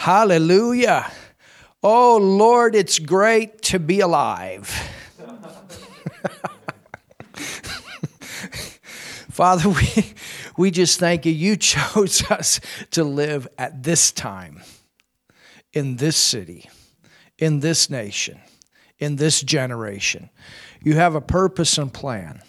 Hallelujah. Oh Lord, it's great to be alive. Father, we, we just thank you. You chose us to live at this time, in this city, in this nation, in this generation. You have a purpose and plan.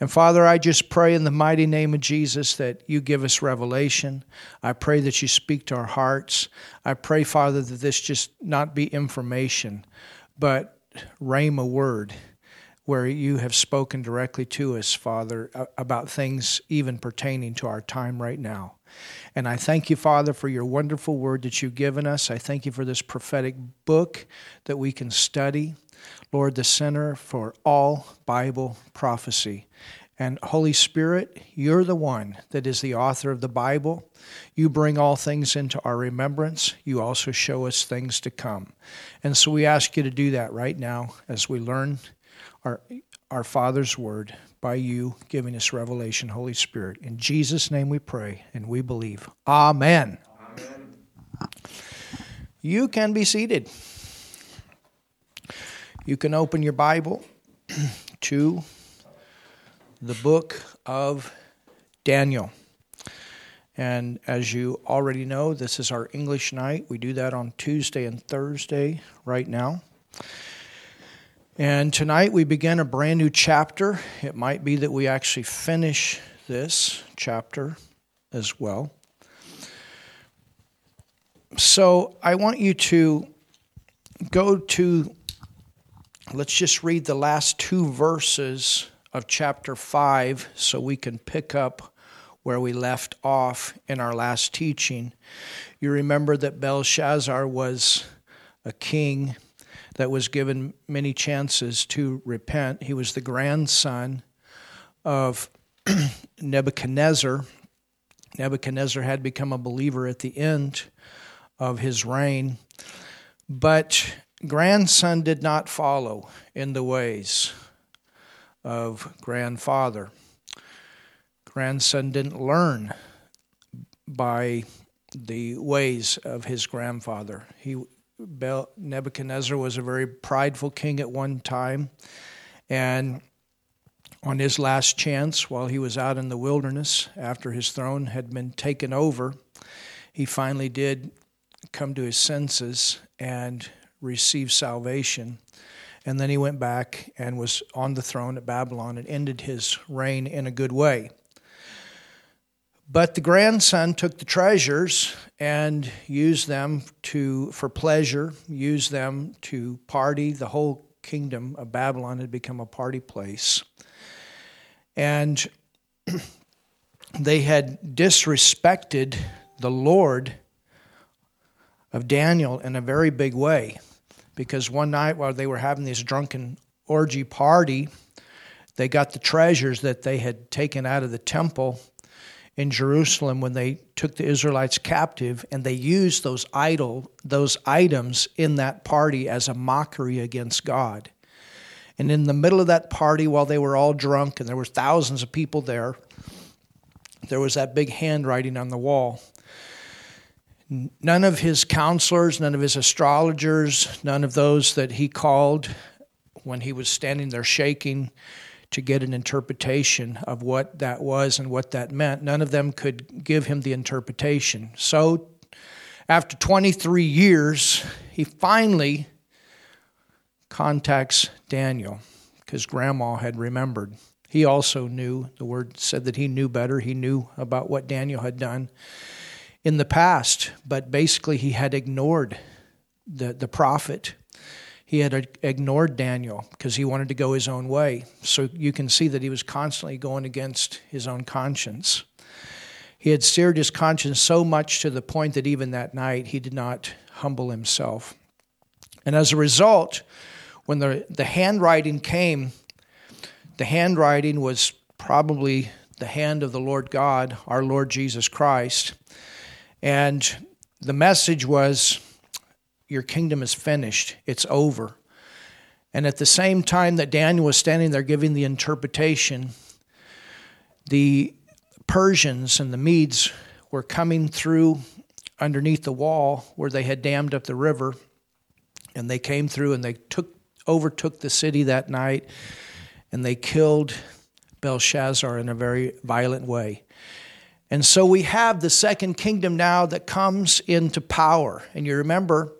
And Father, I just pray in the mighty name of Jesus that you give us revelation. I pray that you speak to our hearts. I pray, Father, that this just not be information, but rhema word where you have spoken directly to us, Father, about things even pertaining to our time right now. And I thank you, Father, for your wonderful word that you've given us. I thank you for this prophetic book that we can study. Lord, the center for all Bible prophecy. And Holy Spirit, you're the one that is the author of the Bible. You bring all things into our remembrance. You also show us things to come. And so we ask you to do that right now as we learn our, our Father's word by you giving us revelation, Holy Spirit. In Jesus' name we pray and we believe. Amen. Amen. You can be seated. You can open your Bible to the book of Daniel. And as you already know, this is our English night. We do that on Tuesday and Thursday right now. And tonight we begin a brand new chapter. It might be that we actually finish this chapter as well. So I want you to go to Let's just read the last two verses of chapter 5 so we can pick up where we left off in our last teaching. You remember that Belshazzar was a king that was given many chances to repent. He was the grandson of Nebuchadnezzar. Nebuchadnezzar had become a believer at the end of his reign, but grandson did not follow in the ways of grandfather. Grandson didn't learn by the ways of his grandfather. He Nebuchadnezzar was a very prideful king at one time, and on his last chance, while he was out in the wilderness after his throne had been taken over, he finally did come to his senses and received salvation. And then he went back and was on the throne at Babylon and ended his reign in a good way. But the grandson took the treasures and used them to for pleasure, used them to party. The whole kingdom of Babylon had become a party place. And they had disrespected the Lord of Daniel in a very big way because one night while they were having this drunken orgy party, they got the treasures that they had taken out of the temple in Jerusalem when they took the Israelites captive and they used those idol those items in that party as a mockery against God. And in the middle of that party while they were all drunk and there were thousands of people there, there was that big handwriting on the wall None of his counselors, none of his astrologers, none of those that he called when he was standing there shaking to get an interpretation of what that was and what that meant, none of them could give him the interpretation. So, after 23 years, he finally contacts Daniel because grandma had remembered. He also knew, the word said that he knew better. He knew about what Daniel had done in the past, but basically he had ignored the, the prophet. He had ignored Daniel because he wanted to go his own way. So you can see that he was constantly going against his own conscience. He had seared his conscience so much to the point that even that night he did not humble himself. And as a result, when the, the handwriting came, the handwriting was probably the hand of the Lord God, our Lord Jesus Christ. And the message was, Your kingdom is finished, it's over. And at the same time that Daniel was standing there giving the interpretation, the Persians and the Medes were coming through underneath the wall where they had dammed up the river, and they came through and they took overtook the city that night, and they killed Belshazzar in a very violent way. And so we have the second kingdom now that comes into power. And you remember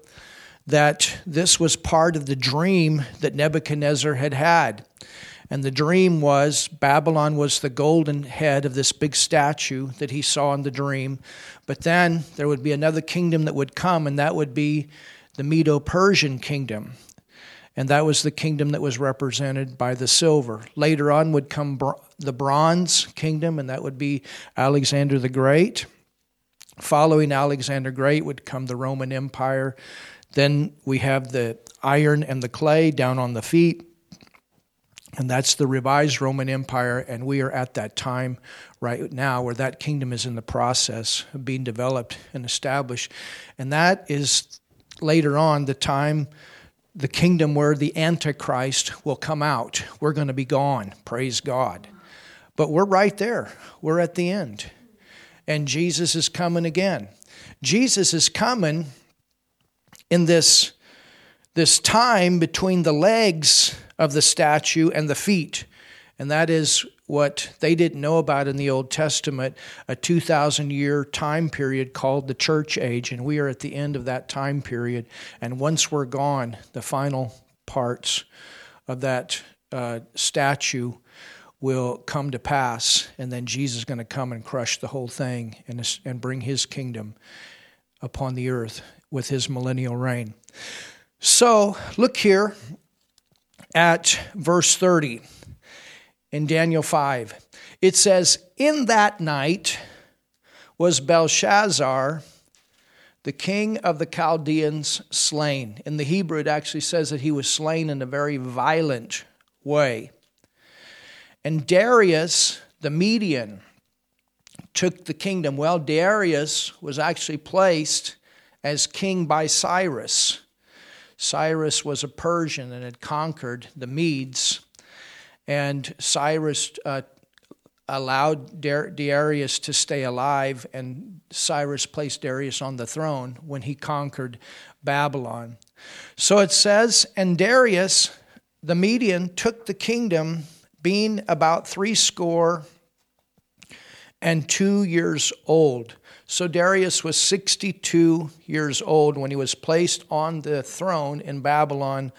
that this was part of the dream that Nebuchadnezzar had had. And the dream was Babylon was the golden head of this big statue that he saw in the dream. But then there would be another kingdom that would come, and that would be the Medo Persian kingdom. And that was the kingdom that was represented by the silver. Later on would come the bronze kingdom, and that would be Alexander the Great. Following Alexander the Great would come the Roman Empire. Then we have the iron and the clay down on the feet. And that's the revised Roman Empire, and we are at that time right now where that kingdom is in the process of being developed and established. And that is later on the time, the kingdom where the Antichrist will come out. We're going to be gone, praise God. But we're right there, we're at the end. And Jesus is coming again. Jesus is coming in this, this time between the legs of the statue and the feet. And that is what they didn't know about in the Old Testament a 2,000 year time period called the church age. And we are at the end of that time period. And once we're gone, the final parts of that uh, statue will come to pass. And then Jesus is going to come and crush the whole thing and, and bring his kingdom upon the earth with his millennial reign. So look here at verse 30 in Daniel 5. It says, In that night was Belshazzar, the king of the Chaldeans, slain. In the Hebrew, it actually says that he was slain in a very violent way. And Darius, the Median, took the kingdom. Well, Darius was actually placed as king by Cyrus. Cyrus was a Persian and had conquered the Medes, and Cyrus uh, allowed Darius to stay alive, and Cyrus placed Darius on the throne when he conquered Babylon. So it says, and Darius the Median took the kingdom, being about three score and two years old. So Darius was 62 years old when he was placed on the throne in Babylon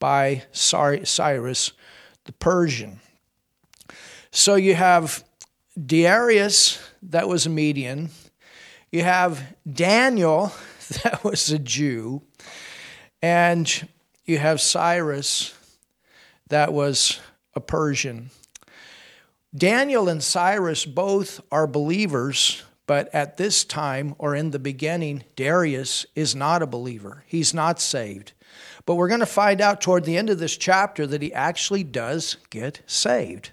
by Cyrus the Persian. So you have Darius, that was a Median. You have Daniel, that was a Jew. And you have Cyrus, that was a Persian. Daniel and Cyrus both are believers, but at this time or in the beginning, Darius is not a believer. He's not saved. But we're going to find out toward the end of this chapter that he actually does get saved.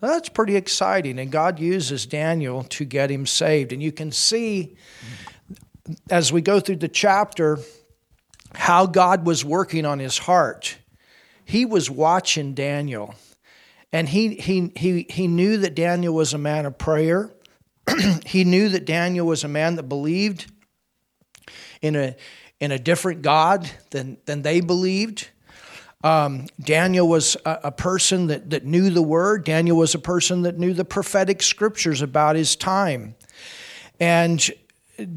That's pretty exciting. And God uses Daniel to get him saved. And you can see as we go through the chapter how God was working on his heart. He was watching Daniel. And he, he, he, he knew that Daniel was a man of prayer. he knew that Daniel was a man that believed in a, in a different God than, than they believed. Um, Daniel was a, a, person that, that knew the word. Daniel was a person that knew the prophetic scriptures about his time. And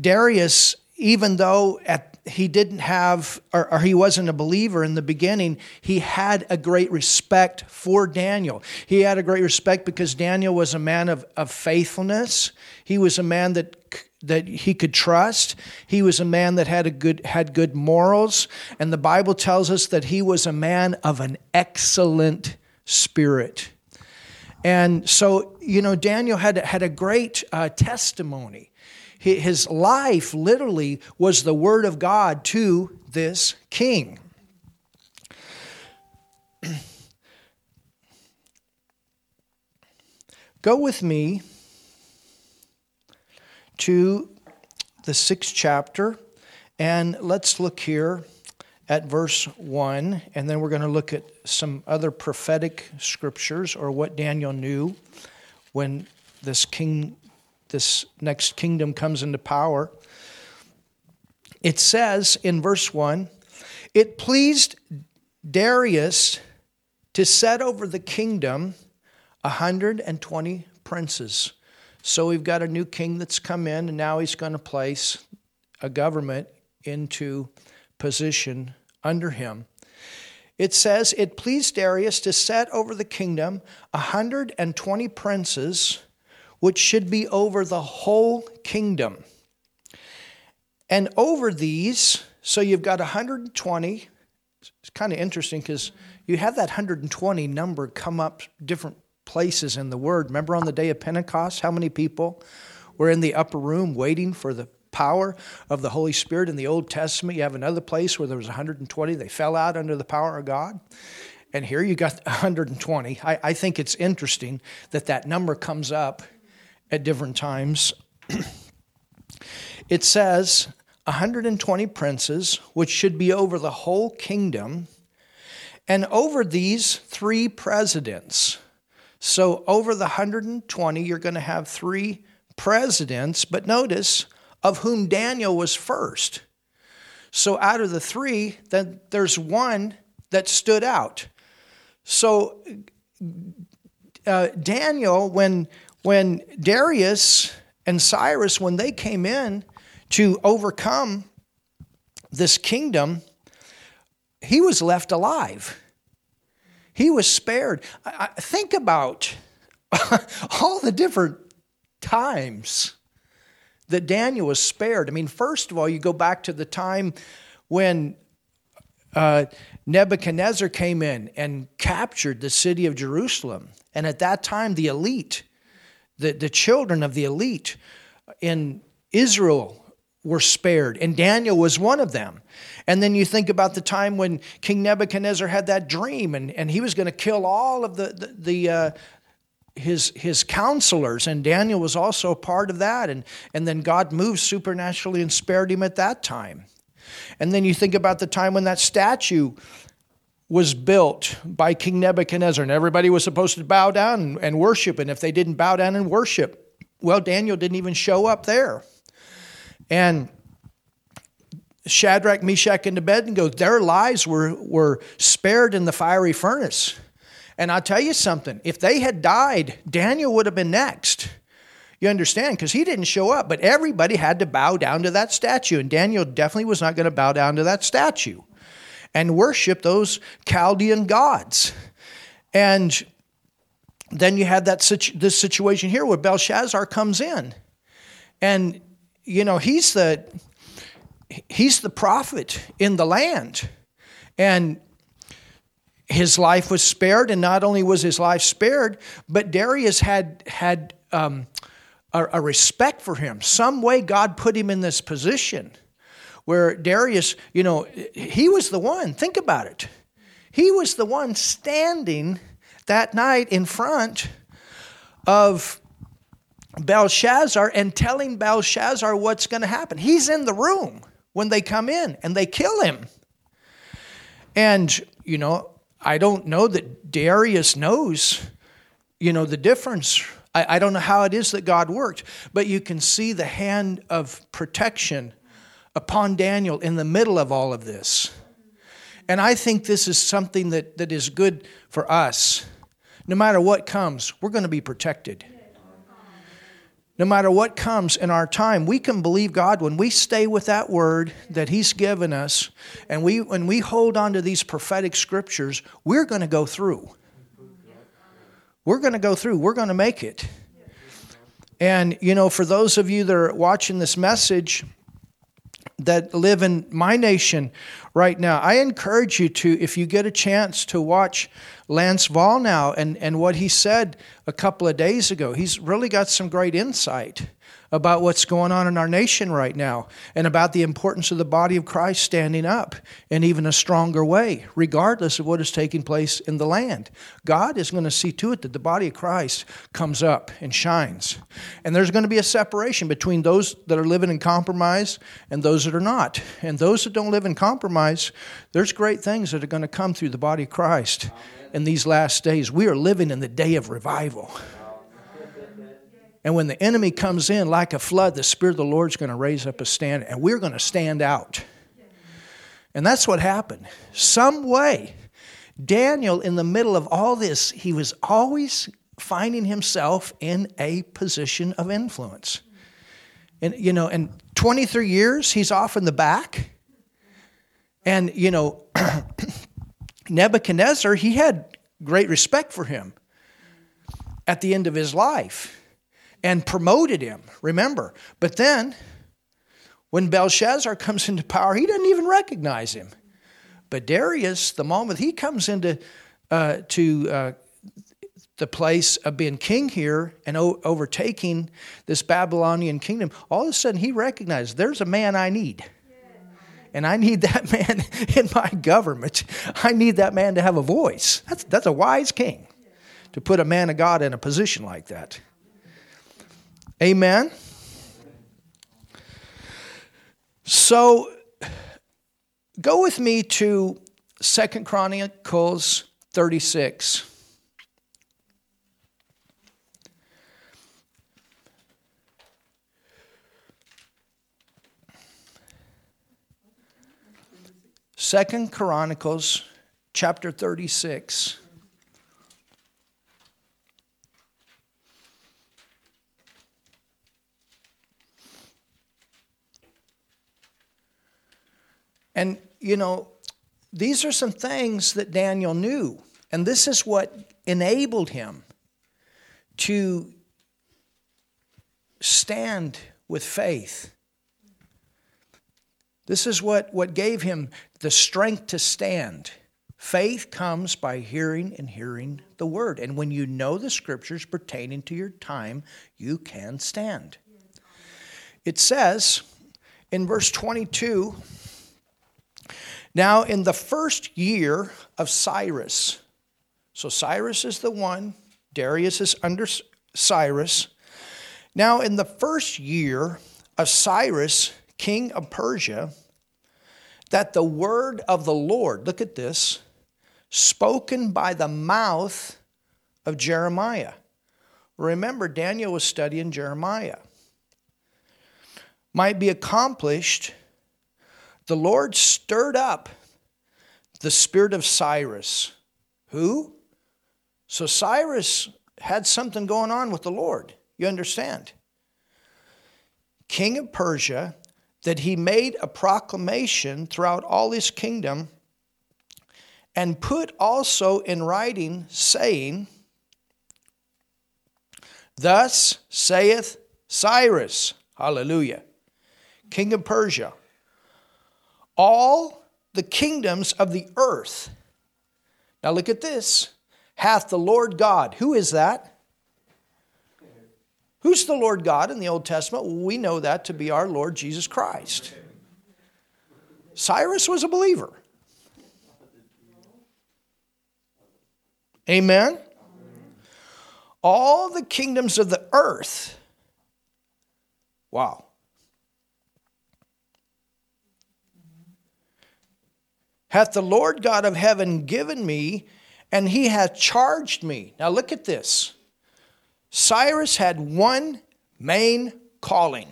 Darius, even though at he didn't have, or, or, he wasn't a believer in the beginning, he had a great respect for Daniel. He had a great respect because Daniel was a man of, of faithfulness. He was a man that that he could trust. He was a man that had a good had good morals, and the Bible tells us that he was a man of an excellent spirit. And so, you know, Daniel had had a great uh, testimony. His life literally was the word of God to this king. Go with me to the sixth chapter, and let's look here at verse 1, and then we're going to look at some other prophetic scriptures or what Daniel knew when this king this next kingdom comes into power. it says in verse 1 it pleased Darius to set over the kingdom 120 princes. So we've got a new king that's come in, and now he's going to place a government into position under him. It says, It pleased Darius to set over the kingdom 120 princes, which should be over the whole kingdom. And over these, so you've got 120. It's kind of interesting because you have that 120 number come up different places in the Word. Remember on the day of Pentecost, how many people were in the upper room waiting for the power of the Holy Spirit in the Old Testament. You have another place where there was 120. They fell out under the power of God. And here you got 120. I, I think it's interesting that that number comes up at different times. it says 120 princes, which should be over the whole kingdom, and over these three presidents. So, over the 120, you're going to have three presidents, but notice of whom Daniel was first. So out of the three, then there's one that stood out. So uh, Daniel, when when Darius and Cyrus, when they came in to overcome this kingdom, he was left alive. He was spared. I, I think about all the different times that Daniel was spared. I mean, first of all, you go back to the time when uh, Nebuchadnezzar came in and captured the city of Jerusalem. And at that time, the elite, the, the children of the elite in Israel were spared, and Daniel was one of them. And then you think about the time when King Nebuchadnezzar had that dream, and, and he was going to kill all of the, the, the, uh, his his counselors and Daniel was also part of that and and then God moved supernaturally and spared him at that time. And then you think about the time when that statue was built by King Nebuchadnezzar and everybody was supposed to bow down and worship and if they didn't bow down and worship, well Daniel didn't even show up there. And Shadrach, Meshach, and Abednego, their lives were, were spared in the fiery furnace. And I'll tell you something if they had died, Daniel would have been next. You understand? Because he didn't show up, but everybody had to bow down to that statue. And Daniel definitely was not going to bow down to that statue and worship those Chaldean gods. And then you had that this situation here where Belshazzar comes in. And, you know, he's the, he's the prophet in the land. And his life was spared, and not only was his life spared, but Darius had had um, a, a respect for him. Some way God put him in this position where Darius, you know, he was the one. Think about it. He was the one standing that night in front of Belshazzar and telling Belshazzar what's going to happen. He's in the room when they come in and they kill him. And, you know, I don't know that Darius knows, you know, the difference. I, I don't know how it is that God worked, but you can see the hand of protection upon Daniel in the middle of all of this. And I think this is something that, that is good for us. No matter what comes, we're going to be protected no matter what comes in our time, we can believe God when we stay with that word that He's given us, and we when we hold on to these prophetic scriptures, we're going to go through. We're going to go through. We're going to make it. And you know, for those of you that are watching this message that live in my nation right now, I encourage you to, if you get a chance to watch Lance Wallnau and, and what he said a couple of days ago. He's really got some great insight about what's going on in our nation right now and about the importance of the body of Christ standing up in even a stronger way, regardless of what is taking place in the land. God is going to see to it that the body of Christ comes up and shines. And there's going to be a separation between those that are living in compromise and those that are not. And those that don't live in compromise, there's great things that are going to come through the body of Christ. Amen in these last days. We are living in the day of revival. And when the enemy comes in like a flood, the Spirit of the Lord's going to raise up a stand, and we're going to stand out. And that's what happened. Some way, Daniel, in the middle of all this, he was always finding himself in a position of influence. And, you know, in 23 years, he's off in the back. And, you know, Nebuchadnezzar, he had great respect for him at the end of his life and promoted him, remember. But then, when Belshazzar comes into power, he doesn't even recognize him. But Darius, the moment he comes into uh, to uh, the place of being king here and o- overtaking this Babylonian kingdom, all of a sudden he recognizes there's a man I need. And I need that man in my government. I need that man to have a voice. That's, that's a wise king to put a man of God in a position like that. Amen. So go with me to Second Chronicles 36. Second Chronicles chapter 36. And, you know, these are some things that Daniel knew. And this is what enabled him to stand with faith this is what, what gave him the strength to stand. Faith comes by hearing and hearing the word. And when you know the scriptures pertaining to your time, you can stand. It says in verse 22 Now, in the first year of Cyrus, so Cyrus is the one, Darius is under Cyrus. Now, in the first year of Cyrus, king of Persia, that the word of the Lord, look at this, spoken by the mouth of Jeremiah. Remember, Daniel was studying Jeremiah. Might be accomplished, the Lord stirred up the spirit of Cyrus. Who? So Cyrus had something going on with the Lord. You understand? King of Persia that he made a proclamation throughout all his kingdom and put also in writing, saying, Thus saith Cyrus, hallelujah, king of Persia, all the kingdoms of the earth. Now look at this. Hath the Lord God, who is that? Who's the Lord God in the Old Testament? We know that to be our Lord Jesus Christ. Cyrus was a believer. Amen? All the kingdoms of the earth. Wow. Hath the Lord God of heaven given me, and he hath charged me. Now look at this. Cyrus had one main calling,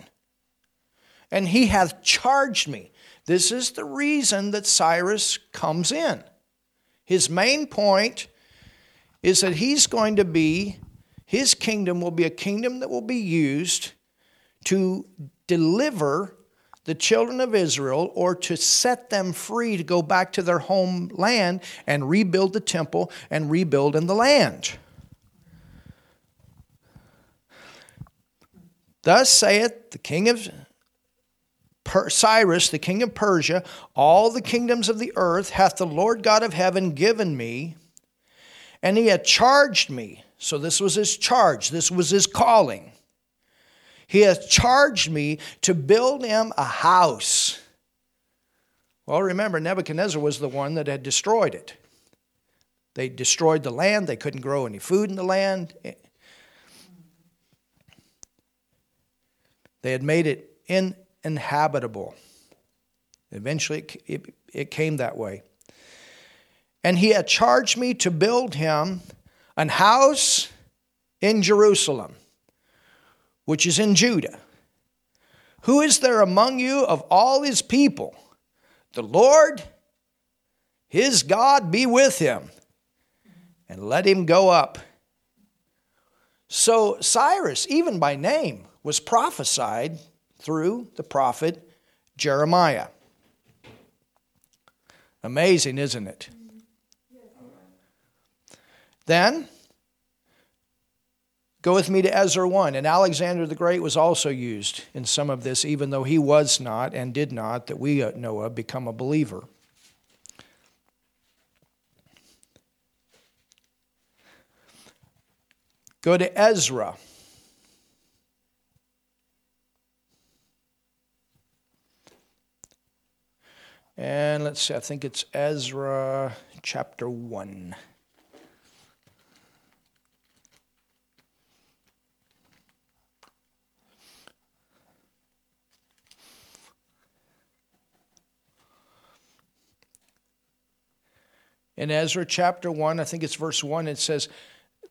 and he hath charged me. This is the reason that Cyrus comes in. His main point is that he's going to be, his kingdom will be a kingdom that will be used to deliver the children of Israel or to set them free to go back to their homeland and rebuild the temple and rebuild in the land. Thus saith the king of Cyrus, the king of Persia, all the kingdoms of the earth hath the Lord God of heaven given me, and he hath charged me. So this was his charge, this was his calling. He hath charged me to build him a house. Well, remember, Nebuchadnezzar was the one that had destroyed it. They destroyed the land, they couldn't grow any food in the land. They had made it uninhabitable. Eventually, it, it, it came that way. And he had charged me to build him an house in Jerusalem. Which is in Judah. Who is there among you of all his people? The Lord, his God, be with him, and let him go up. So Cyrus, even by name, was prophesied through the prophet Jeremiah. Amazing, isn't it? Then, go with me to Ezra 1. And Alexander the Great was also used in some of this, even though he was not and did not, that we uh, know of, become a believer. Go to Ezra. And let's see, I think it's Ezra chapter 1. In Ezra chapter 1, I think it's verse 1, it says,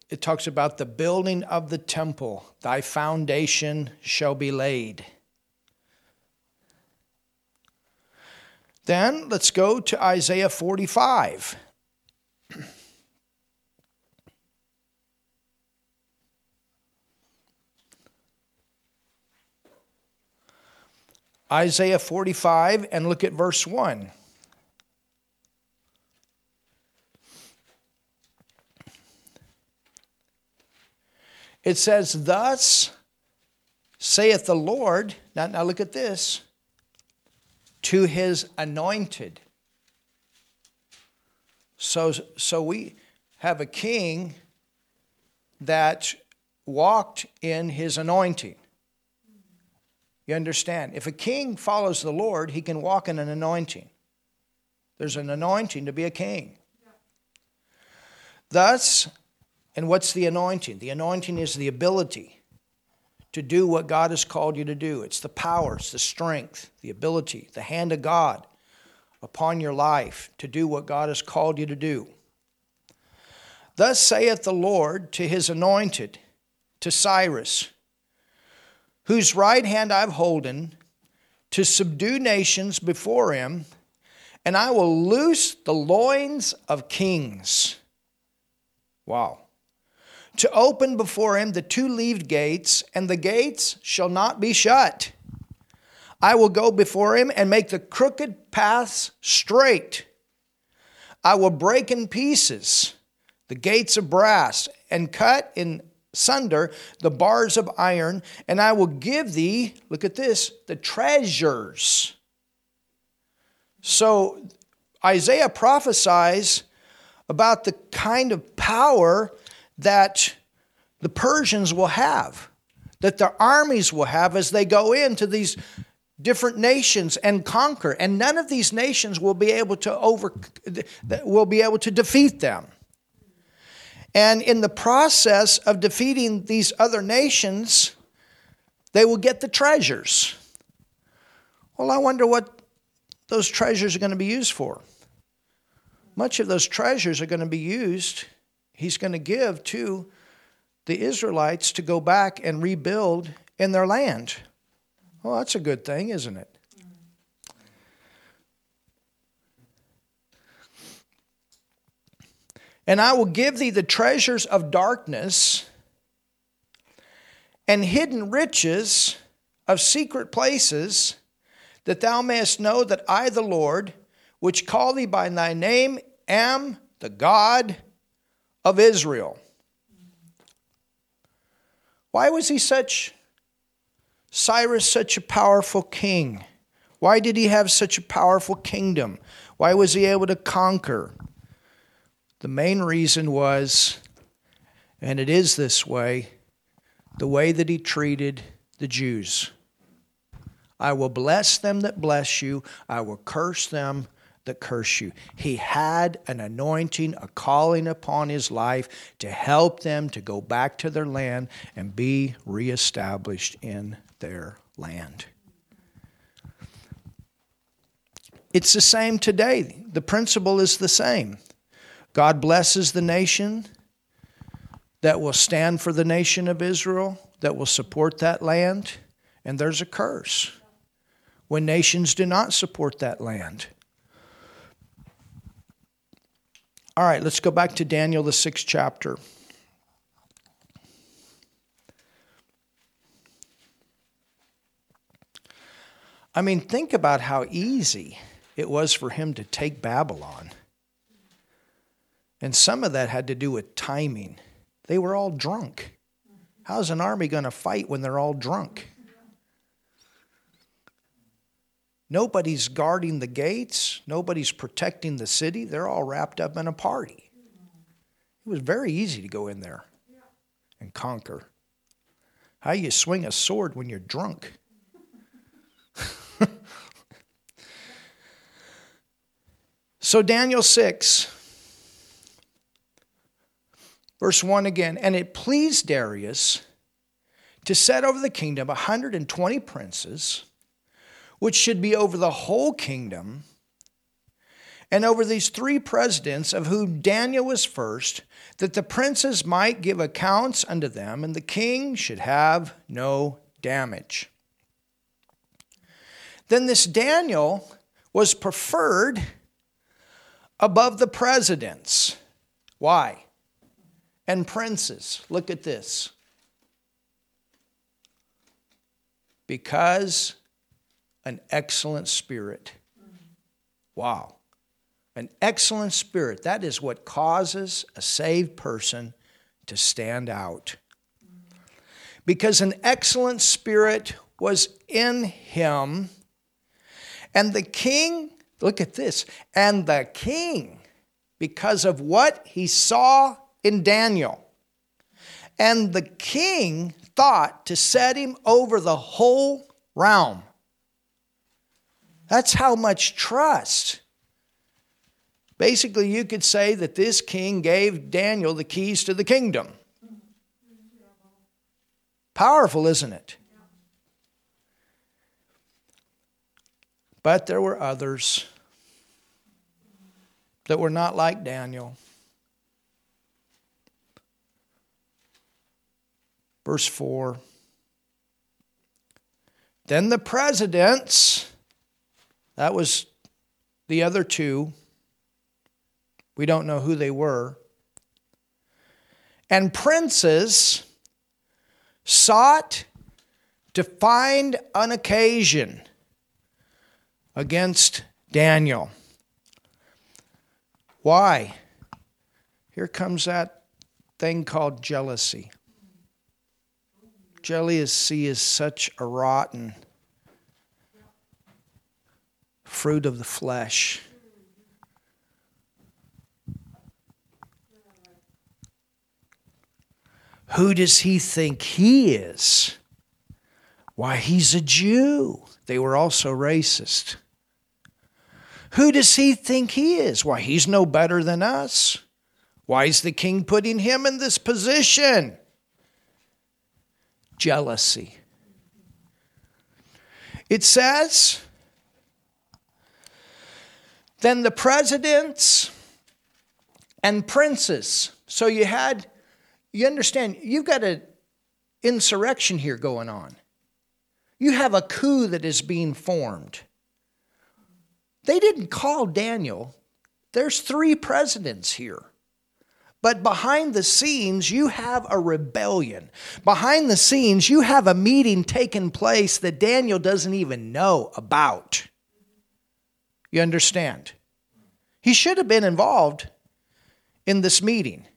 it talks about the building of the temple. Thy foundation shall be laid. Then let's go to Isaiah 45. Isaiah 45 and look at verse 1. It says, Thus saith the Lord. Now, now look at this to his anointed. So, so we have a king that walked in his anointing. You understand? If a king follows the Lord, he can walk in an anointing. There's an anointing to be a king. Thus, and what's the anointing? The anointing is the ability to do what God has called you to do. It's the power, it's the strength, the ability, the hand of God upon your life to do what God has called you to do. Thus saith the Lord to his anointed, to Cyrus, whose right hand I've holden, to subdue nations before him, and I will loose the loins of kings. Wow to open before him the two leaved gates, and the gates shall not be shut. I will go before him and make the crooked paths straight. I will break in pieces the gates of brass and cut in sunder the bars of iron, and I will give thee, look at this, the treasures. So Isaiah prophesies about the kind of power that the Persians will have, that their armies will have as they go into these different nations and conquer. And none of these nations will be able to over will be able to defeat them. And in the process of defeating these other nations they will get the treasures. Well i wonder what those treasures are going to be used for. Much of those treasures are going to be used he's going to give to the Israelites to go back and rebuild in their land. Well, that's a good thing, isn't it? And I will give thee the treasures of darkness and hidden riches of secret places, that thou mayest know that I, the Lord, which call thee by thy name, am the God of Israel. Why was he such, Cyrus, such a powerful king? Why did he have such a powerful kingdom? Why was he able to conquer? The main reason was, and it is this way, the way that he treated the Jews. I will bless them that bless you, I will curse them that curse you. He had an anointing, a calling upon his life to help them to go back to their land and be reestablished in their land. It's the same today. The principle is the same. God blesses the nation that will stand for the nation of Israel, that will support that land, and there's a curse when nations do not support that land. All right, let's go back to Daniel, the sixth chapter. I mean, think about how easy it was for him to take Babylon. And some of that had to do with timing. They were all drunk. How's an army going to fight when they're all drunk? Nobody's guarding the gates, nobody's protecting the city. They're all wrapped up in a party. It was very easy to go in there and conquer. How you swing a sword when you're drunk? so, Daniel 6, verse 1 again. And it pleased Darius to set over the kingdom 120 princes, which should be over the whole kingdom, and over these three presidents, of whom Daniel was first, that the princes might give accounts unto them, and the king should have no damage. Then this Daniel was preferred above the presidents. Why? And princes. Look at this. Because an excellent spirit. Wow. An excellent spirit. That is what causes a saved person to stand out. Because an excellent spirit was in him and the king, look at this, and the king, because of what he saw in Daniel, and the king thought to set him over the whole realm. That's how much trust. Basically, you could say that this king gave Daniel the keys to the kingdom. Powerful, isn't it? But there were others that were not like Daniel. Verse 4 Then the presidents, that was the other two, we don't know who they were, and princes sought to find an occasion against Daniel. Why? Here comes that thing called jealousy. Jealousy is such a rotten fruit of the flesh. Who does he think he is? Why, he's a Jew. They were also racist. Who does he think he is? Why, he's no better than us. Why is the king putting him in this position? Jealousy. It says, then the presidents and princes. So you had, you understand, you've got an insurrection here going on. You have a coup that is being formed. They didn't call Daniel. There's three presidents here. But behind the scenes, you have a rebellion. Behind the scenes, you have a meeting taking place that Daniel doesn't even know about. You understand? He should have been involved in this meeting.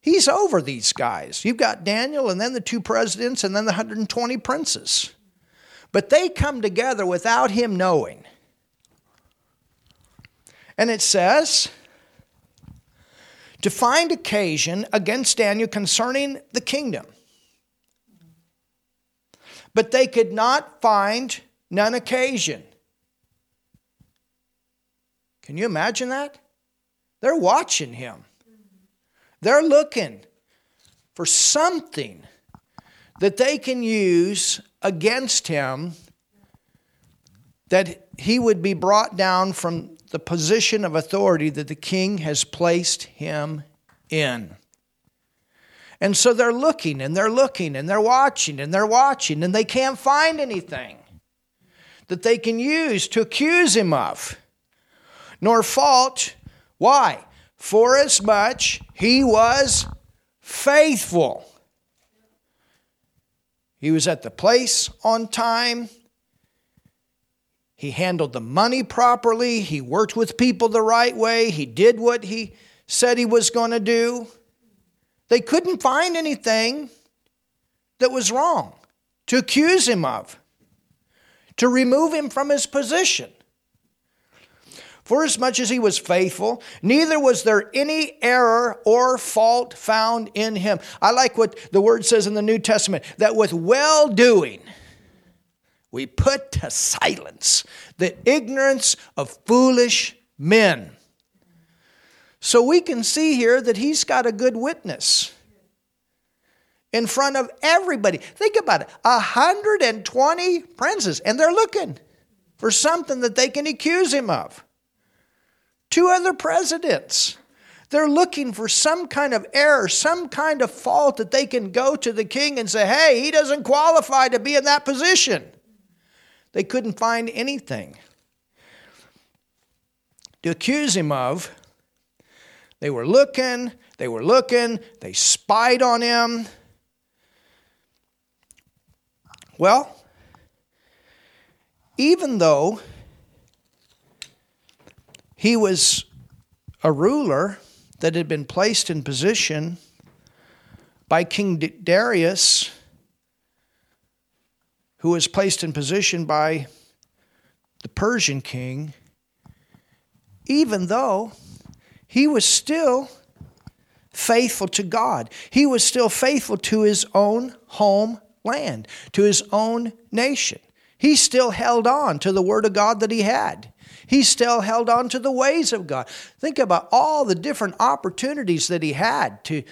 He's over these guys. You've got Daniel, and then the two presidents, and then the 120 princes. But they come together without him knowing. And it says, to find occasion against Daniel concerning the kingdom. But they could not find none occasion. Can you imagine that? They're watching him. They're looking for something that they can use against him that he would be brought down from the position of authority that the king has placed him in. And so they're looking and they're looking and they're watching and they're watching and they can't find anything that they can use to accuse him of, nor fault. Why? For as much he was faithful. He was at the place on time. He handled the money properly. He worked with people the right way. He did what he said he was going to do. They couldn't find anything that was wrong to accuse him of, to remove him from his position. For as much as he was faithful, neither was there any error or fault found in him. I like what the word says in the New Testament that with well doing, we put to silence the ignorance of foolish men. So we can see here that he's got a good witness in front of everybody. Think about it 120 princes, and they're looking for something that they can accuse him of. Two other presidents. They're looking for some kind of error, some kind of fault that they can go to the king and say, hey, he doesn't qualify to be in that position. They couldn't find anything to accuse him of. They were looking, they were looking, they spied on him. Well, even though he was a ruler that had been placed in position by King Darius, who was placed in position by the Persian king, even though he was still faithful to God. He was still faithful to his own home land, to his own nation. He still held on to the word of God that he had. He still held on to the ways of God. Think about all the different opportunities that he had to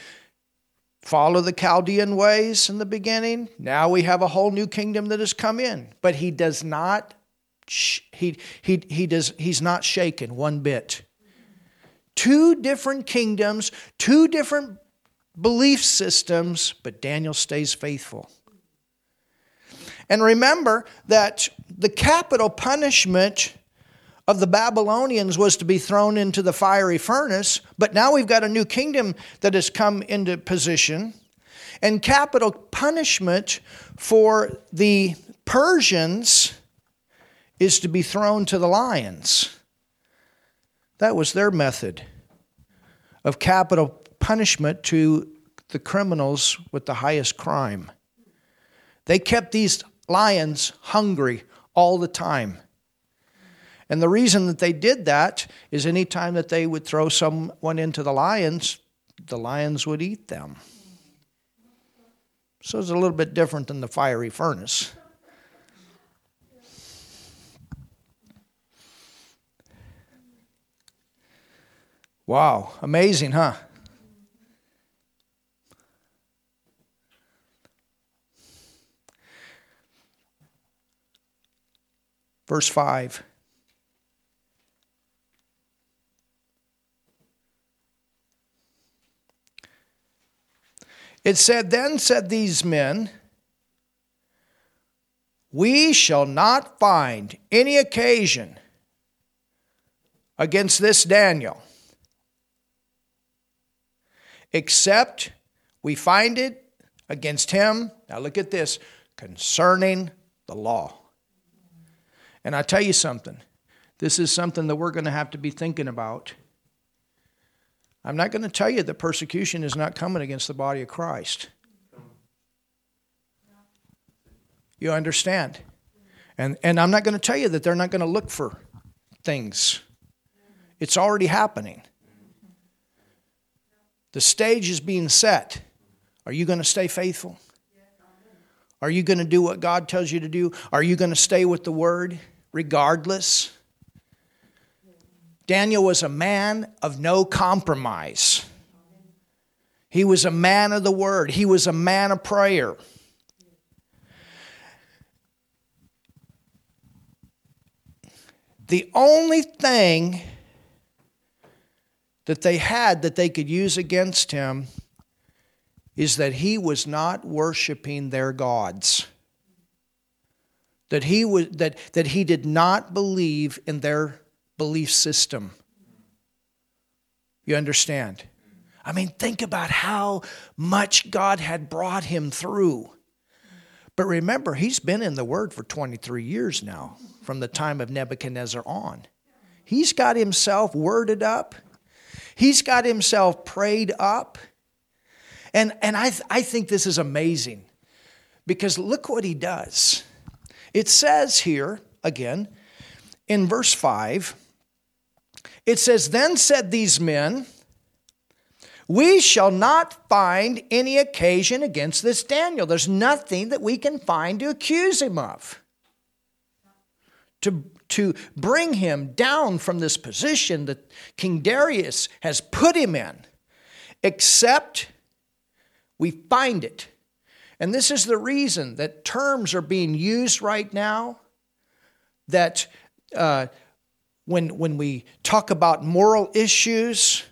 follow the Chaldean ways in the beginning. Now we have a whole new kingdom that has come in, but he does not he he he does he's not shaken one bit two different kingdoms, two different belief systems, but Daniel stays faithful. And remember that the capital punishment of the Babylonians was to be thrown into the fiery furnace, but now we've got a new kingdom that has come into position. And capital punishment for the Persians is to be thrown to the lions. That was their method of capital punishment to the criminals with the highest crime. They kept these lions hungry all the time. And the reason that they did that is anytime that they would throw someone into the lions, the lions would eat them. So it's a little bit different than the fiery furnace. Wow, amazing, huh? Verse 5. It said, Then said these men, We shall not find any occasion against this Daniel except we find it against him. Now look at this concerning the law. And I tell you something, this is something that we're going to have to be thinking about. I'm not going to tell you that persecution is not coming against the body of Christ. You understand? And, and I'm not going to tell you that they're not going to look for things. It's already happening. The stage is being set. Are you going to stay faithful? Are you going to do what God tells you to do? Are you going to stay with the word regardless? Daniel was a man of no compromise. He was a man of the word, he was a man of prayer. The only thing that they had that they could use against him is that he was not worshiping their gods. That he, was, that, that he did not believe in their belief system. You understand? I mean, think about how much God had brought him through. But remember, he's been in the Word for 23 years now, from the time of Nebuchadnezzar on. He's got himself worded up, he's got himself prayed up. And, and I, I think this is amazing because look what he does. It says here, again, in verse 5, it says, Then said these men, we shall not find any occasion against this Daniel. There's nothing that we can find to accuse him of. To, to bring him down from this position that King Darius has put him in, except we find it. And this is the reason that terms are being used right now that uh, when, when we talk about moral issues,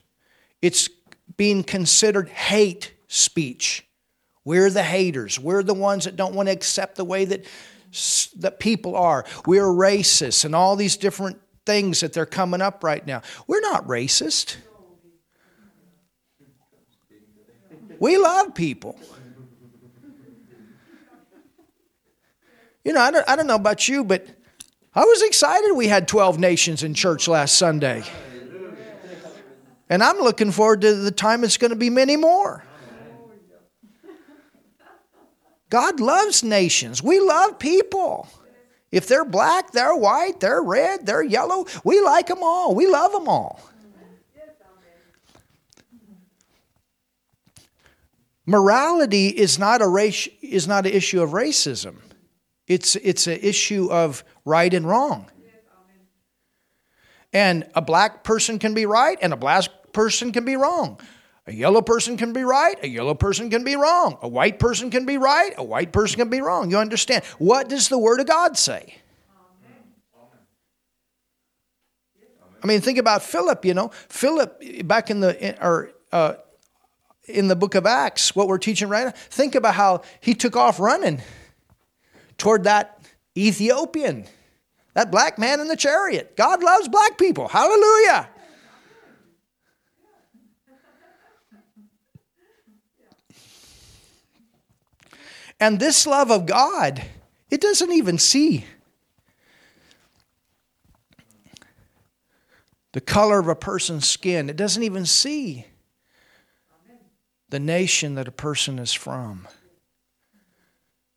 it's being considered hate speech. We're the haters. We're the ones that don't want to accept the way that, that people are. We're racist and all these different things that they're coming up right now. We're not racist. We love people. You know, I don't, I don't know about you, but I was excited we had 12 nations in church last Sunday. And I'm looking forward to the time it's going to be many more. God loves nations. We love people. If they're black, they're white, they're red, they're yellow, we like them all. We love them all. Morality is not a race, is not an issue of racism. It's it's an issue of right and wrong. And a black person can be right and a black person can be wrong. A yellow person can be right, a yellow person can be wrong. A white person can be right, a white person can be wrong. You understand? What does the Word of God say? I mean, think about Philip, you know. Philip, back in the, or, uh, in the book of Acts, what we're teaching right now, think about how he took off running toward that Ethiopian, that black man in the chariot. God loves black people. Hallelujah. And this love of God, it doesn't even see the color of a person's skin, it doesn't even see the nation that a person is from.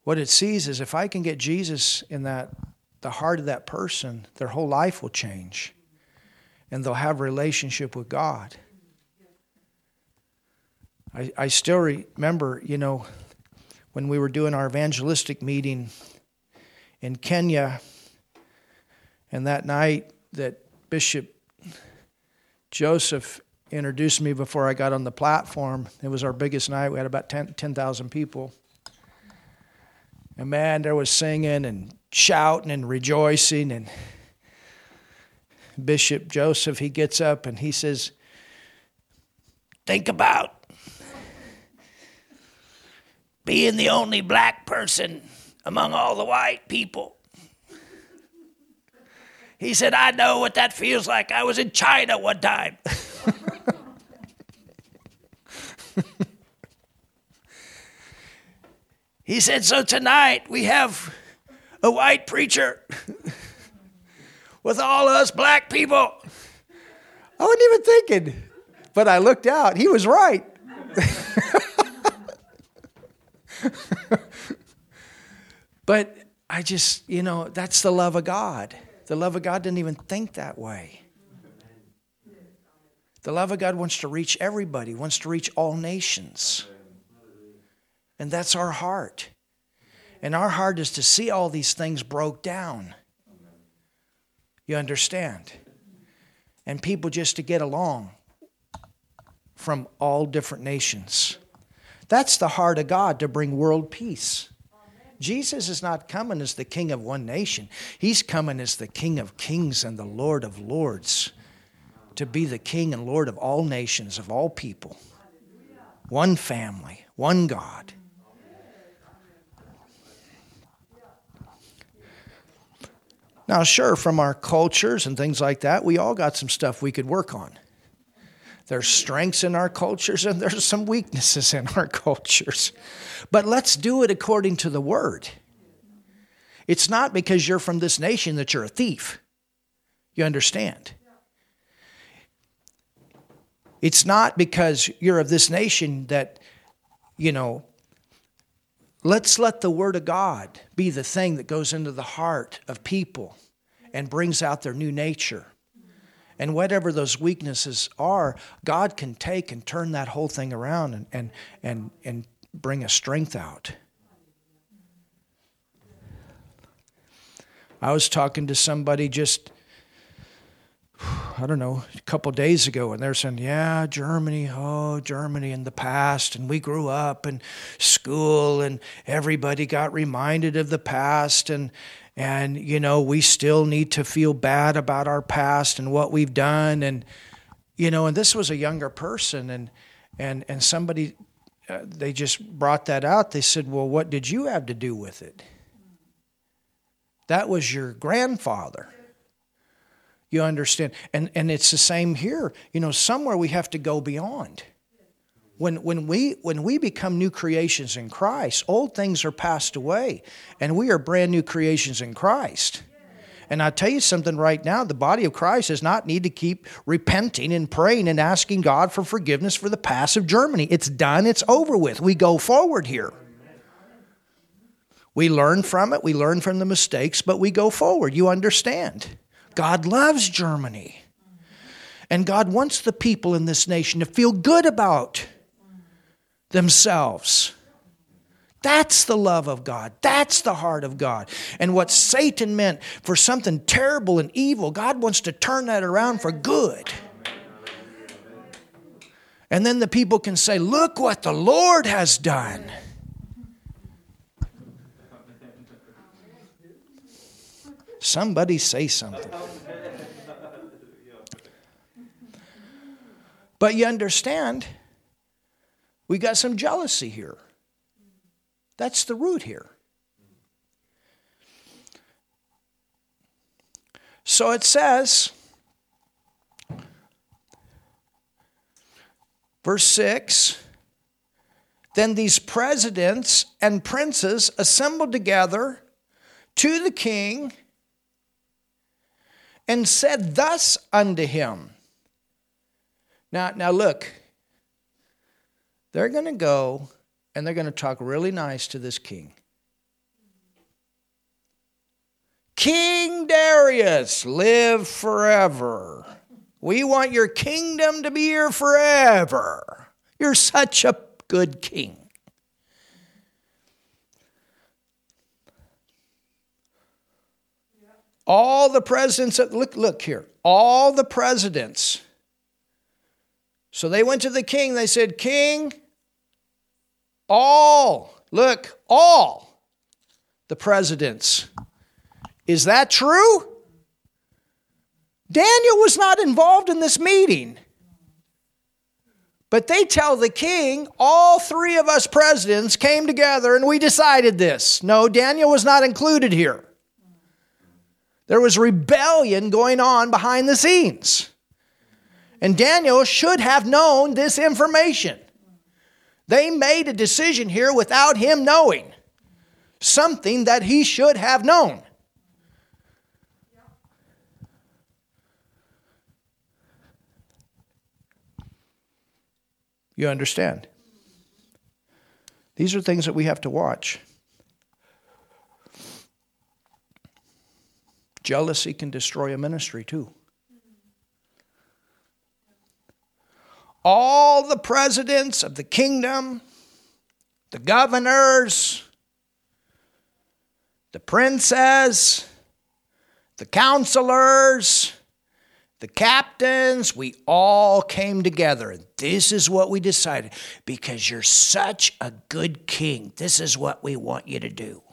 What it sees is if I can get Jesus in that the heart of that person, their whole life will change. And they'll have a relationship with God. I, I still remember, you know, when we were doing our evangelistic meeting in Kenya, and that night that Bishop Joseph introduced me before I got on the platform, it was our biggest night. We had about 10,000 10, people. And man, there was singing and shouting and rejoicing. And Bishop Joseph, he gets up and he says, Think about being the only black person among all the white people. He said, I know what that feels like. I was in China one time. he said, So tonight we have a white preacher with all us black people. I wasn't even thinking, but I looked out. He was right. but I just, you know, that's the love of God. The love of God didn't even think that way. The love of God wants to reach everybody, wants to reach all nations. And that's our heart. And our heart is to see all these things broke down. You understand? And people just to get along from all different nations. That's the heart of God to bring world peace. Jesus is not coming as the king of one nation. He's coming as the king of kings and the lord of lords to be the king and lord of all nations, of all people. One family, one God. Now, sure, from our cultures and things like that, we all got some stuff we could work on. There's strengths in our cultures and there's some weaknesses in our cultures. But let's do it according to the word. It's not because you're from this nation that you're a thief. You understand? It's not because you're of this nation that, you know, let's let the Word of God be the thing that goes into the heart of people and brings out their new nature. And whatever those weaknesses are, God can take and turn that whole thing around and, and, and, and bring a strength out. I was talking to somebody just I don't know, a couple days ago, and they're saying, "Yeah, Germany, oh, Germany in the past, and we grew up in school, and everybody got reminded of the past, and and you know we still need to feel bad about our past and what we've done, and you know, and this was a younger person, and and and somebody, uh, they just brought that out. They said, "Well, what did you have to do with it?" That was your grandfather. You understand? And, and it's the same here. You know, somewhere we have to go beyond. When, when, we, when we become new creations in Christ, old things are passed away, and we are brand new creations in Christ. And I tell you something right now, the body of Christ does not need to keep repenting and praying and asking God for forgiveness for the past of Germany. It's done, it's over with. We go forward here. We learn from it, we learn from the mistakes, but we go forward. You understand? God loves Germany. And God wants the people in this nation to feel good about themselves. That's the love of God. That's the heart of God. And what Satan meant for something terrible and evil, God wants to turn that around for good. And then the people can say, Look what the Lord has done. Somebody say something. But you understand, we got some jealousy here. That's the root here. So it says, verse 6 Then these presidents and princes assembled together to the king and said thus unto him. Now, now look, they're going to go and they're going to talk really nice to this king. King Darius, live forever. We want your kingdom to be here forever. You're such a good king. All the presidents, look, look here, all the presidents. So they went to the king, they said, King, all, look, all the presidents. Is that true? Daniel was not involved in this meeting. But they tell the king, all three of us presidents came together and we decided this. No, Daniel was not included here. There was rebellion going on behind the scenes. And Daniel should have known this information. They made a decision here without him knowing something that he should have known. You understand? These are things that we have to watch. Jealousy can destroy a ministry too. All the presidents of the kingdom, the governors, the princes, the counselors, the captains, we all came together. And this is what we decided. Because you're such a good king, this is what we want you to do.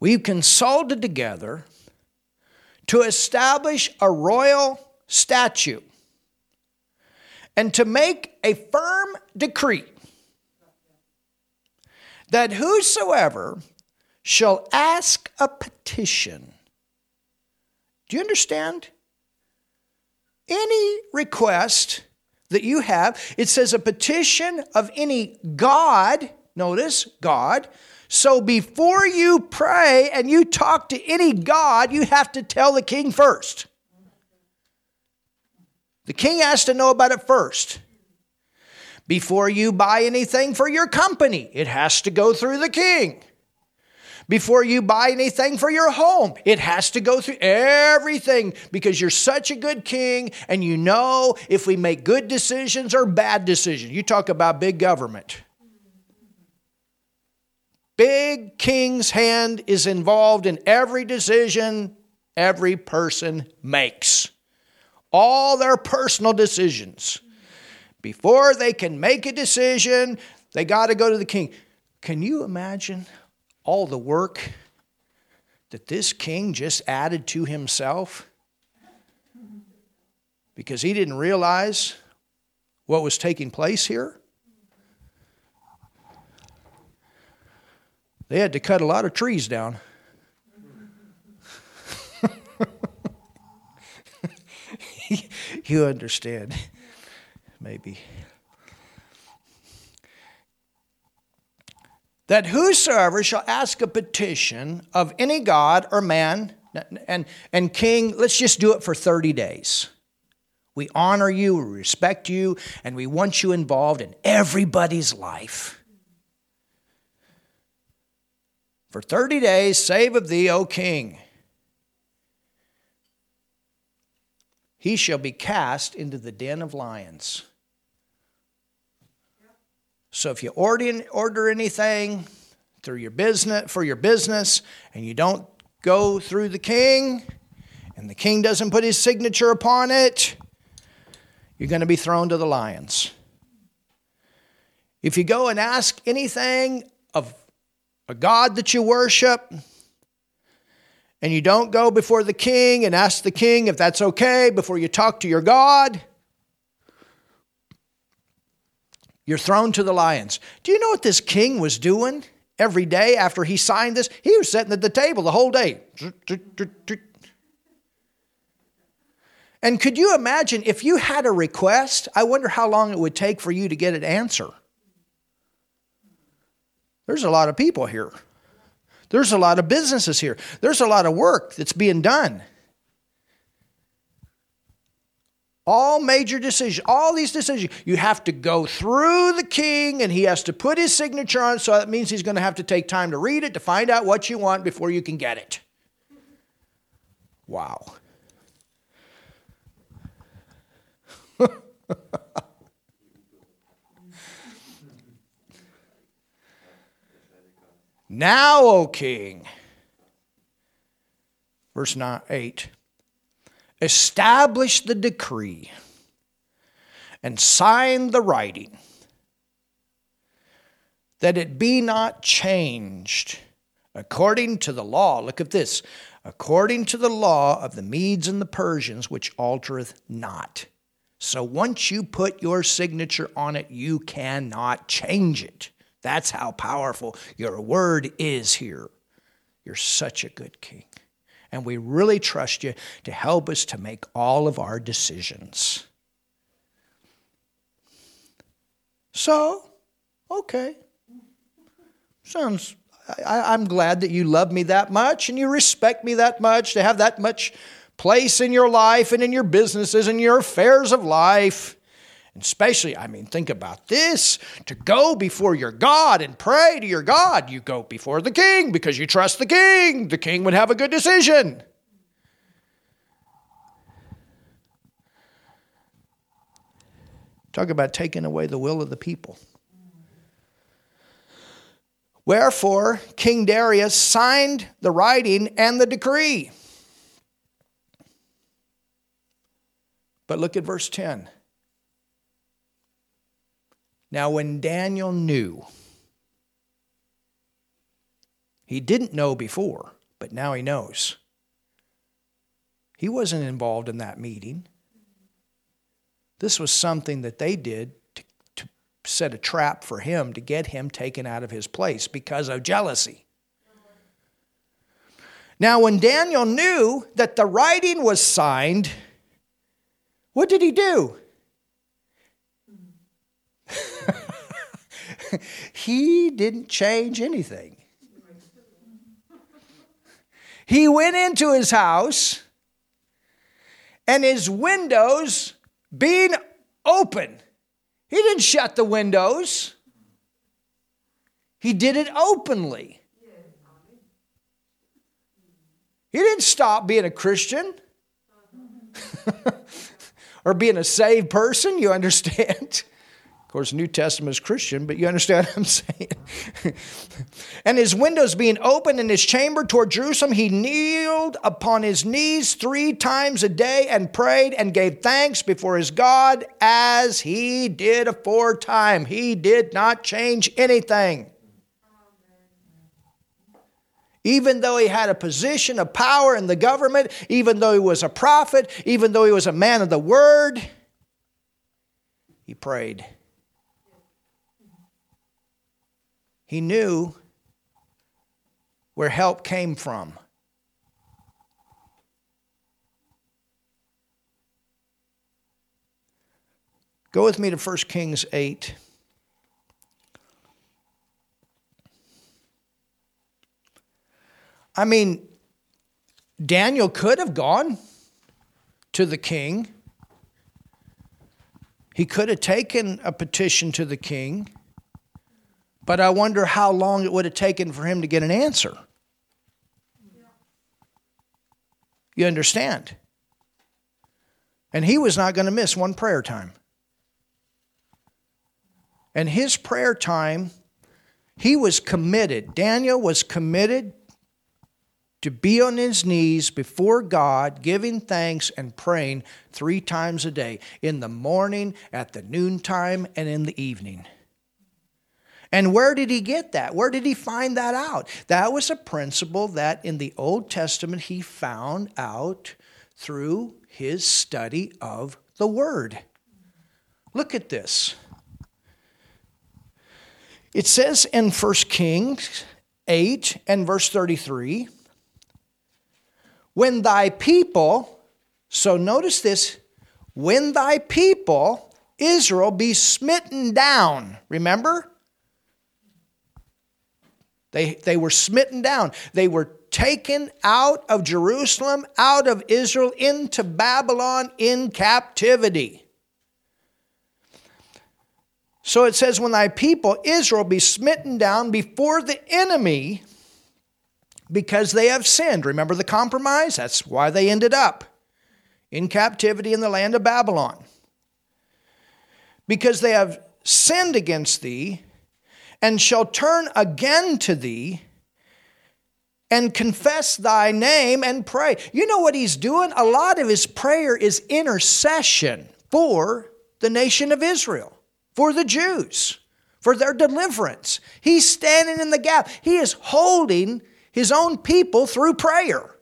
We've consulted together to establish a royal statute and to make a firm decree that whosoever shall ask a petition, do you understand? Any request that you have, it says a petition of any God, notice, God. So before you pray and you talk to any God, you have to tell the king first. The king has to know about it first. Before you buy anything for your company, it has to go through the king. Before you buy anything for your home, it has to go through everything because you're such a good king and you know if we make good decisions or bad decisions. You talk about big government. Big king's hand is involved in every decision every person makes all their personal decisions. Before they can make a decision, they got to go to the king. Can you imagine all the work that this king just added to himself? Because he didn't realize what was taking place here? They had to cut a lot of trees down. you understand, maybe. That whosoever shall ask a petition of any God or man, and, and king, let's just do it for 30 days. We honor you, we respect you, and we want you involved in everybody's life. For 30 days, save of thee, O king. he shall be cast into the den of lions. So if you order, order anything through your business for your business and you don't go through the king and the king doesn't put his signature upon it, you're going to be thrown to the lions. If you go and ask anything of a God that you worship, and you don't go before the king and ask the king if that's okay before you talk to your God, you're thrown to the lions. Do you know what this king was doing every day after he signed this? He was sitting at the table the whole day. And could you imagine if you had a request? I wonder how long it would take for you to get an answer. There's a lot of people here. There's a lot of businesses here. There's a lot of work that's being done. All major decisions, all these decisions, you have to go through the king and he has to put his signature on. So that means he's going to have to take time to read it to find out what you want before you can get it. Wow. Now, O king, verse 9, 8, establish the decree and sign the writing that it be not changed according to the law. Look at this according to the law of the Medes and the Persians, which altereth not. So once you put your signature on it, you cannot change it. That's how powerful your word is here. You're such a good king. And we really trust you to help us to make all of our decisions. So, okay. Sounds, I, am glad that you love me that much and you respect me that much to have that much place in your life and in your businesses and your affairs of life. And especially, I mean, think about this to go before your God and pray to your God. You go before the king because you trust the king. The king would have a good decision. Talk about taking away the will of the people. Wherefore, King Darius signed the writing and the decree. But look at verse 10. Now, when Daniel knew, he didn't know before, but now he knows. He wasn't involved in that meeting. This was something that they did to, to set a trap for him to get him taken out of his place because of jealousy. Now, when Daniel knew that the writing was signed, what did he do? he didn't change anything. He went into his house, and his windows being open, he didn't shut the windows, he did it openly. He didn't stop being a Christian or being a saved person, you understand? Of course, New Testament is Christian, but you understand what I'm saying. and his windows being open in his chamber toward Jerusalem, he kneeled upon his knees three times a day and prayed and gave thanks before his God as he did aforetime. He did not change anything. Even though he had a position of power in the government, even though he was a prophet, even though he was a man of the word, he prayed. He knew where help came from. Go with me to 1 Kings 8. I mean, Daniel could have gone to the king. He could have taken a petition to the king. But I wonder how long it would have taken for him to get an answer. You understand? And he was not going to miss one prayer time. And his prayer time, he was committed. Daniel was committed to be on his knees before God, giving thanks and praying three times a day in the morning, at the noontime, and in the evening. And where did he get that? Where did he find that out? That was a principle that in the Old Testament he found out through his study of the Word. Look at this. It says in 1 Kings 8 and verse 33 When thy people, so notice this, when thy people, Israel, be smitten down, remember? They, they were smitten down. They were taken out of Jerusalem, out of Israel, into Babylon in captivity. So it says, When thy people Israel be smitten down before the enemy because they have sinned. Remember the compromise? That's why they ended up in captivity in the land of Babylon. Because they have sinned against thee, and shall turn again to thee and confess thy name and pray. You know what he's doing? A lot of his prayer is intercession for the nation of Israel, for the Jews, for their deliverance. He's standing in the gap. He is holding his own people through prayer.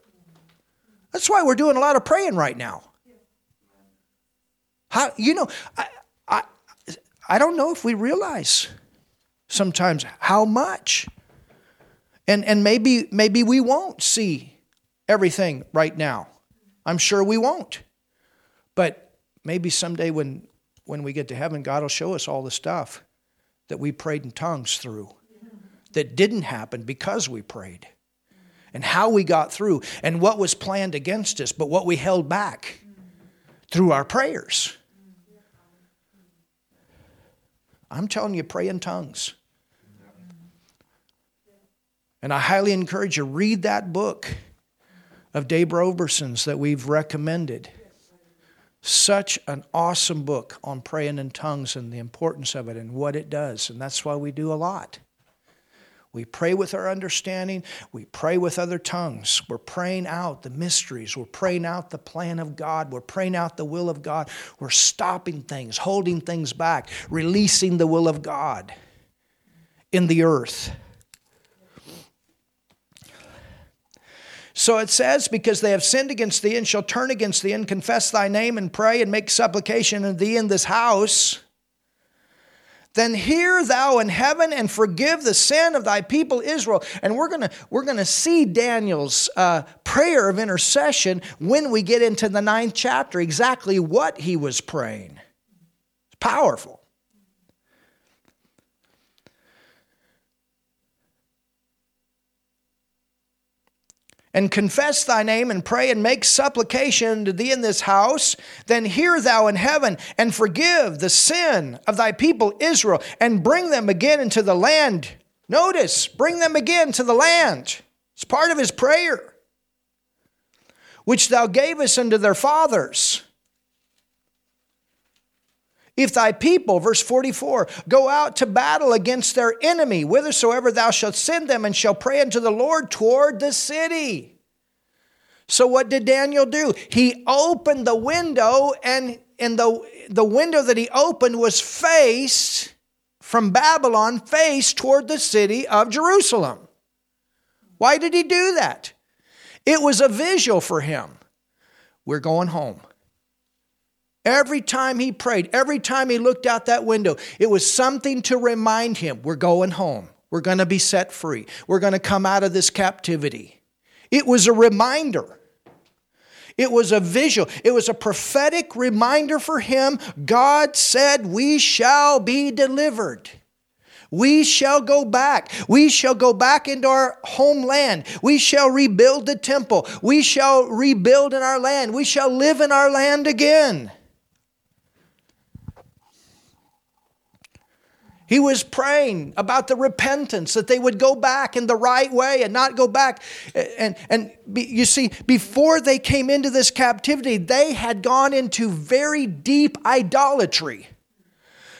That's why we're doing a lot of praying right now. How, you know, I, I, I don't know if we realize sometimes how much. And, and maybe, maybe we won't see everything right now. I'm sure we won't. But maybe someday when, when we get to heaven, God will show us all the stuff that we prayed in tongues through that didn't happen because we prayed and how we got through and what was planned against us, but what we held back through our prayers. I'm telling you, pray in tongues. And I highly encourage you read that book of Dave Roberson's that we've recommended. Such an awesome book on praying in tongues and the importance of it and what it does. And that's why we do a lot. We pray with our understanding. We pray with other tongues. We're praying out the mysteries. We're praying out the plan of God. We're praying out the will of God. We're stopping things, holding things back, releasing the will of God in the earth. So it says, Because they have sinned against thee and shall turn against thee and confess thy name and pray and make supplication unto thee in this house, then hear thou in heaven and forgive the sin of thy people Israel. And we're gonna we're gonna see Daniel's uh, prayer of intercession when we get into the ninth chapter. Exactly what he was praying. It's powerful. And confess thy name and pray and make supplication to thee in this house, then hear thou in heaven and forgive the sin of thy people Israel and bring them again into the land. Notice, bring them again to the land. It's part of his prayer, which thou gavest unto their fathers. If thy people, verse 44, go out to battle against their enemy, whithersoever thou shalt send them, and shall pray unto the Lord toward the city. So, what did Daniel do? He opened the window, and, and the, the window that he opened was faced from Babylon, faced toward the city of Jerusalem. Why did he do that? It was a visual for him. We're going home. Every time he prayed, every time he looked out that window, it was something to remind him we're going home. We're going to be set free. We're going to come out of this captivity. It was a reminder. It was a visual. It was a prophetic reminder for him. God said, We shall be delivered. We shall go back. We shall go back into our homeland. We shall rebuild the temple. We shall rebuild in our land. We shall live in our land again. He was praying about the repentance, that they would go back in the right way and not go back. And, and you see, before they came into this captivity, they had gone into very deep idolatry.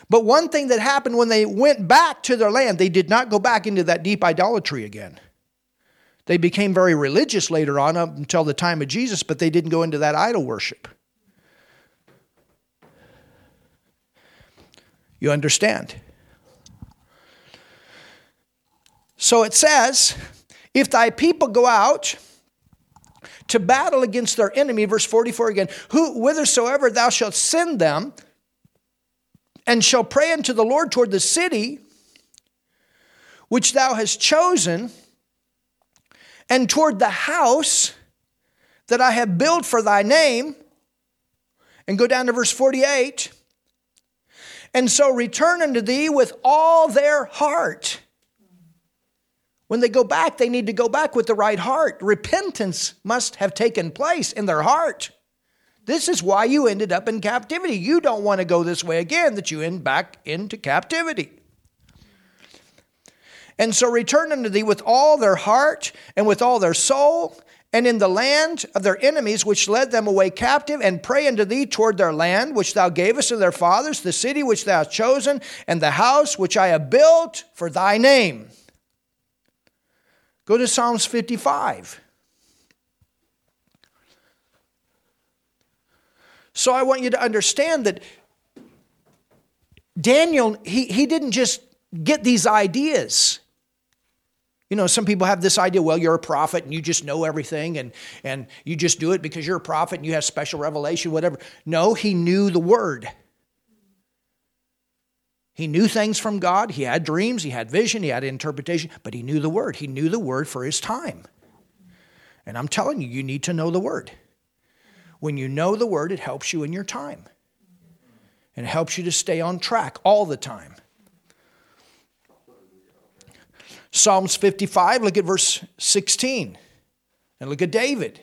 But one thing that happened when they went back to their land, they did not go back into that deep idolatry again. They became very religious later on up until the time of Jesus, but they didn't go into that idol worship. You understand? So it says, if thy people go out to battle against their enemy, verse 44 again, who whithersoever thou shalt send them, and shall pray unto the Lord toward the city which thou hast chosen, and toward the house that I have built for thy name, and go down to verse 48, and so return unto thee with all their heart when they go back, they need to go back with the right heart. Repentance must have taken place in their heart. This is why you ended up in captivity. You don't want to go this way again, that you end back into captivity. And so return unto thee with all their heart and with all their soul, and in the land of their enemies which led them away captive, and pray unto thee toward their land which thou gavest to their fathers, the city which thou hast chosen, and the house which I have built for thy name. Go to Psalms 55. So I want you to understand that Daniel, he, he didn't just get these ideas. You know, some people have this idea, well, you're a prophet and you just know everything and, and you just do it because you're a prophet and you have special revelation, whatever. No, he knew the word. He knew things from God. He had dreams, he had vision, he had interpretation, but he knew the word. He knew the word for his time. And I'm telling you, you need to know the word. When you know the word, it helps you in your time. And it helps you to stay on track all the time. Psalms 55, look at verse 16. And look at David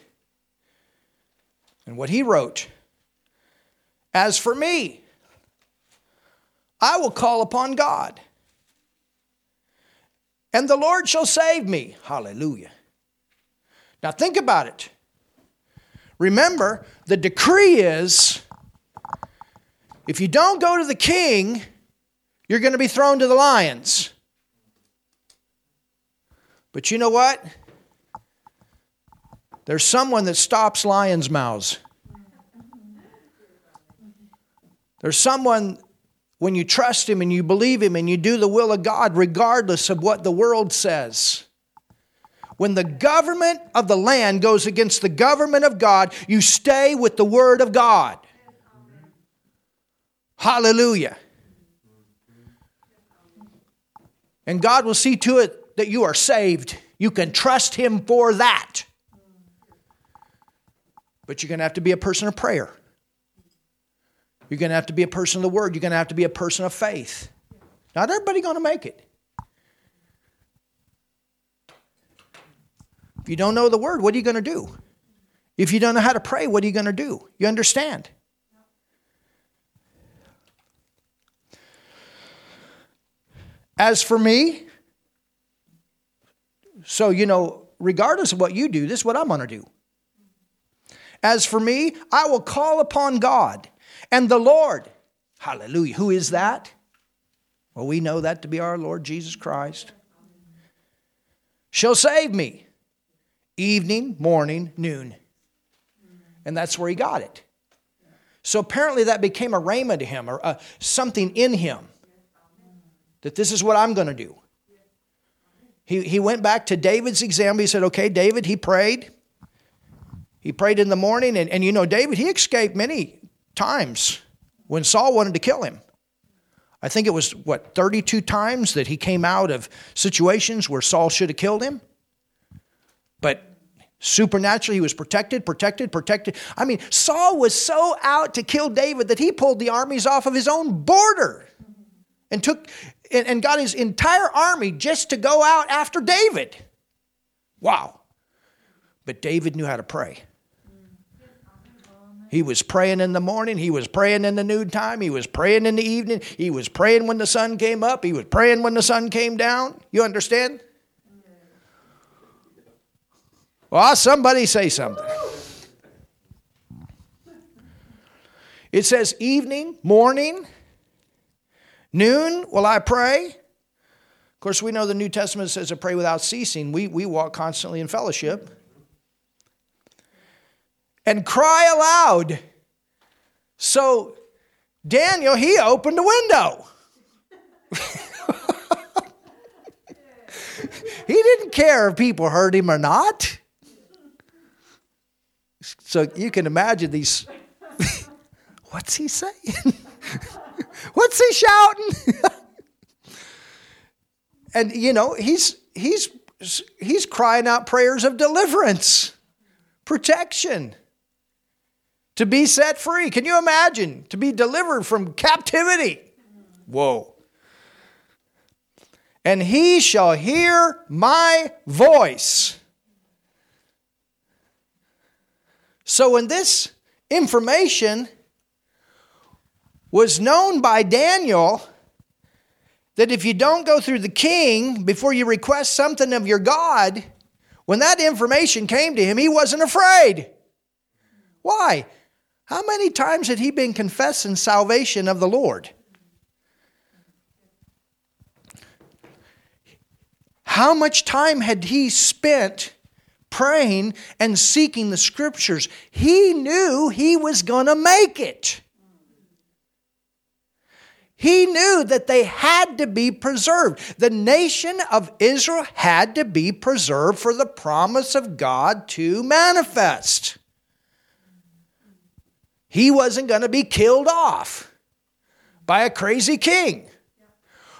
and what he wrote. As for me, I will call upon God. And the Lord shall save me. Hallelujah. Now think about it. Remember, the decree is if you don't go to the king, you're going to be thrown to the lions. But you know what? There's someone that stops lions' mouths. There's someone when you trust Him and you believe Him and you do the will of God, regardless of what the world says. When the government of the land goes against the government of God, you stay with the Word of God. Hallelujah. And God will see to it that you are saved. You can trust Him for that. But you're going to have to be a person of prayer. You're going to have to be a person of the Word. You're going to have to be a person of faith. Not everybody going to make it. If you don't know the Word, what are you going to do? If you don't know how to pray, what are you going to do? You understand? As for me, so, you know, regardless of what you do, this is what I'm going to do. As for me, I will call upon God and the Lord. Hallelujah. Who is that? Well, we know that to be our Lord Jesus Christ. Shall save me evening, morning, noon. And that's where he got it. So apparently that became a rhema to him or uh, something in him that this is what I'm going to do. He, he went back to David's example. He said, Okay, David, he prayed. He prayed in the morning. And, and you know, David, he escaped many times when Saul wanted to kill him. I think it was, what, 32 times that he came out of situations where Saul should have killed him. But supernaturally, he was protected, protected, protected. I mean, Saul was so out to kill David that he pulled the armies off of his own border and took and, got his entire army just to go out after David. Wow. But David knew how to pray. He was praying in the morning. He was praying in the noontime. He was praying in the evening. He was praying when the sun came up. He was praying when the sun came down. You understand? Well, somebody say something. It says evening, morning, noon will I pray. Of course, we know the New Testament says to pray without ceasing. We, we walk constantly in fellowship. And cry aloud. So Daniel, he opened a window. he didn't care if people heard him or not. So you can imagine these. What's he saying? What's he shouting? and you know, he's he's he's crying out prayers of deliverance, protection, to be set free. Can you imagine? To be delivered from captivity. Whoa. And he shall hear my voice. So when this information was known by Daniel, that if you don't go through the king before you request something of your God, when that information came to him, he wasn't afraid. Why? How many times had he been confessing salvation of the Lord? How much time had he spent praying and seeking the scriptures. He knew he was going to make it. He knew that they had to be preserved. The nation of Israel had to be preserved for the promise of God to manifest. He wasn't going to be killed off by a crazy king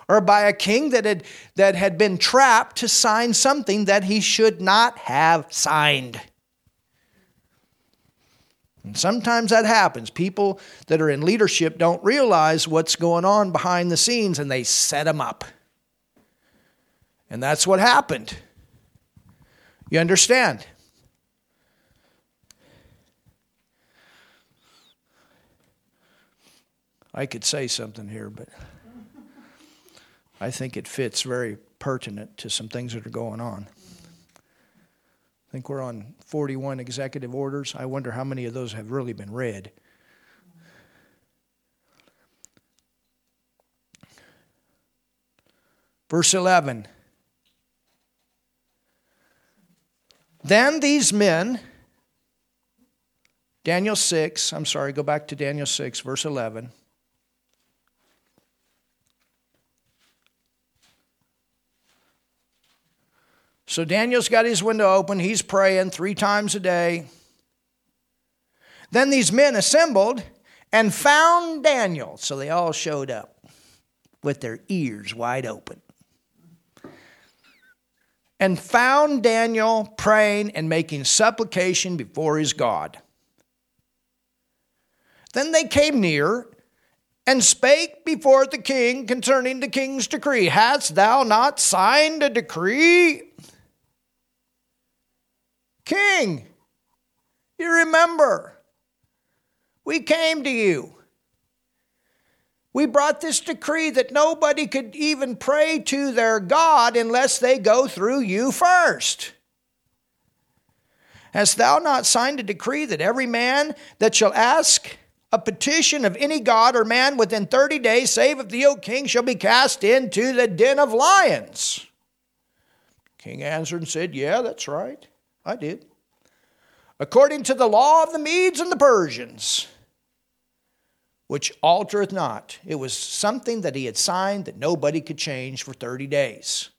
or by a king that had, that had been trapped to sign something that he should not have signed. And sometimes that happens. People that are in leadership don't realize what's going on behind the scenes and they set them up. And that's what happened. You understand? I could say something here, but. I think it fits very pertinent to some things that are going on. I think we're on 41 executive orders. I wonder how many of those have really been read. Verse 11. Then these men, Daniel 6, I'm sorry, go back to Daniel 6, verse 11. So Daniel's got his window open. He's praying three times a day. Then these men assembled and found Daniel. So they all showed up with their ears wide open. And found Daniel praying and making supplication before his God. Then they came near and spake before the king concerning the king's decree. Hast thou not signed a decree? King, you remember, we came to you. We brought this decree that nobody could even pray to their God unless they go through you first. Hast thou not signed a decree that every man that shall ask a petition of any god or man within 30 days, save if the O king shall be cast into the den of lions? King answered and said, Yeah, that's right. I did. According to the law of the Medes and the Persians, which altereth not. It was something that he had signed that nobody could change for 30 days.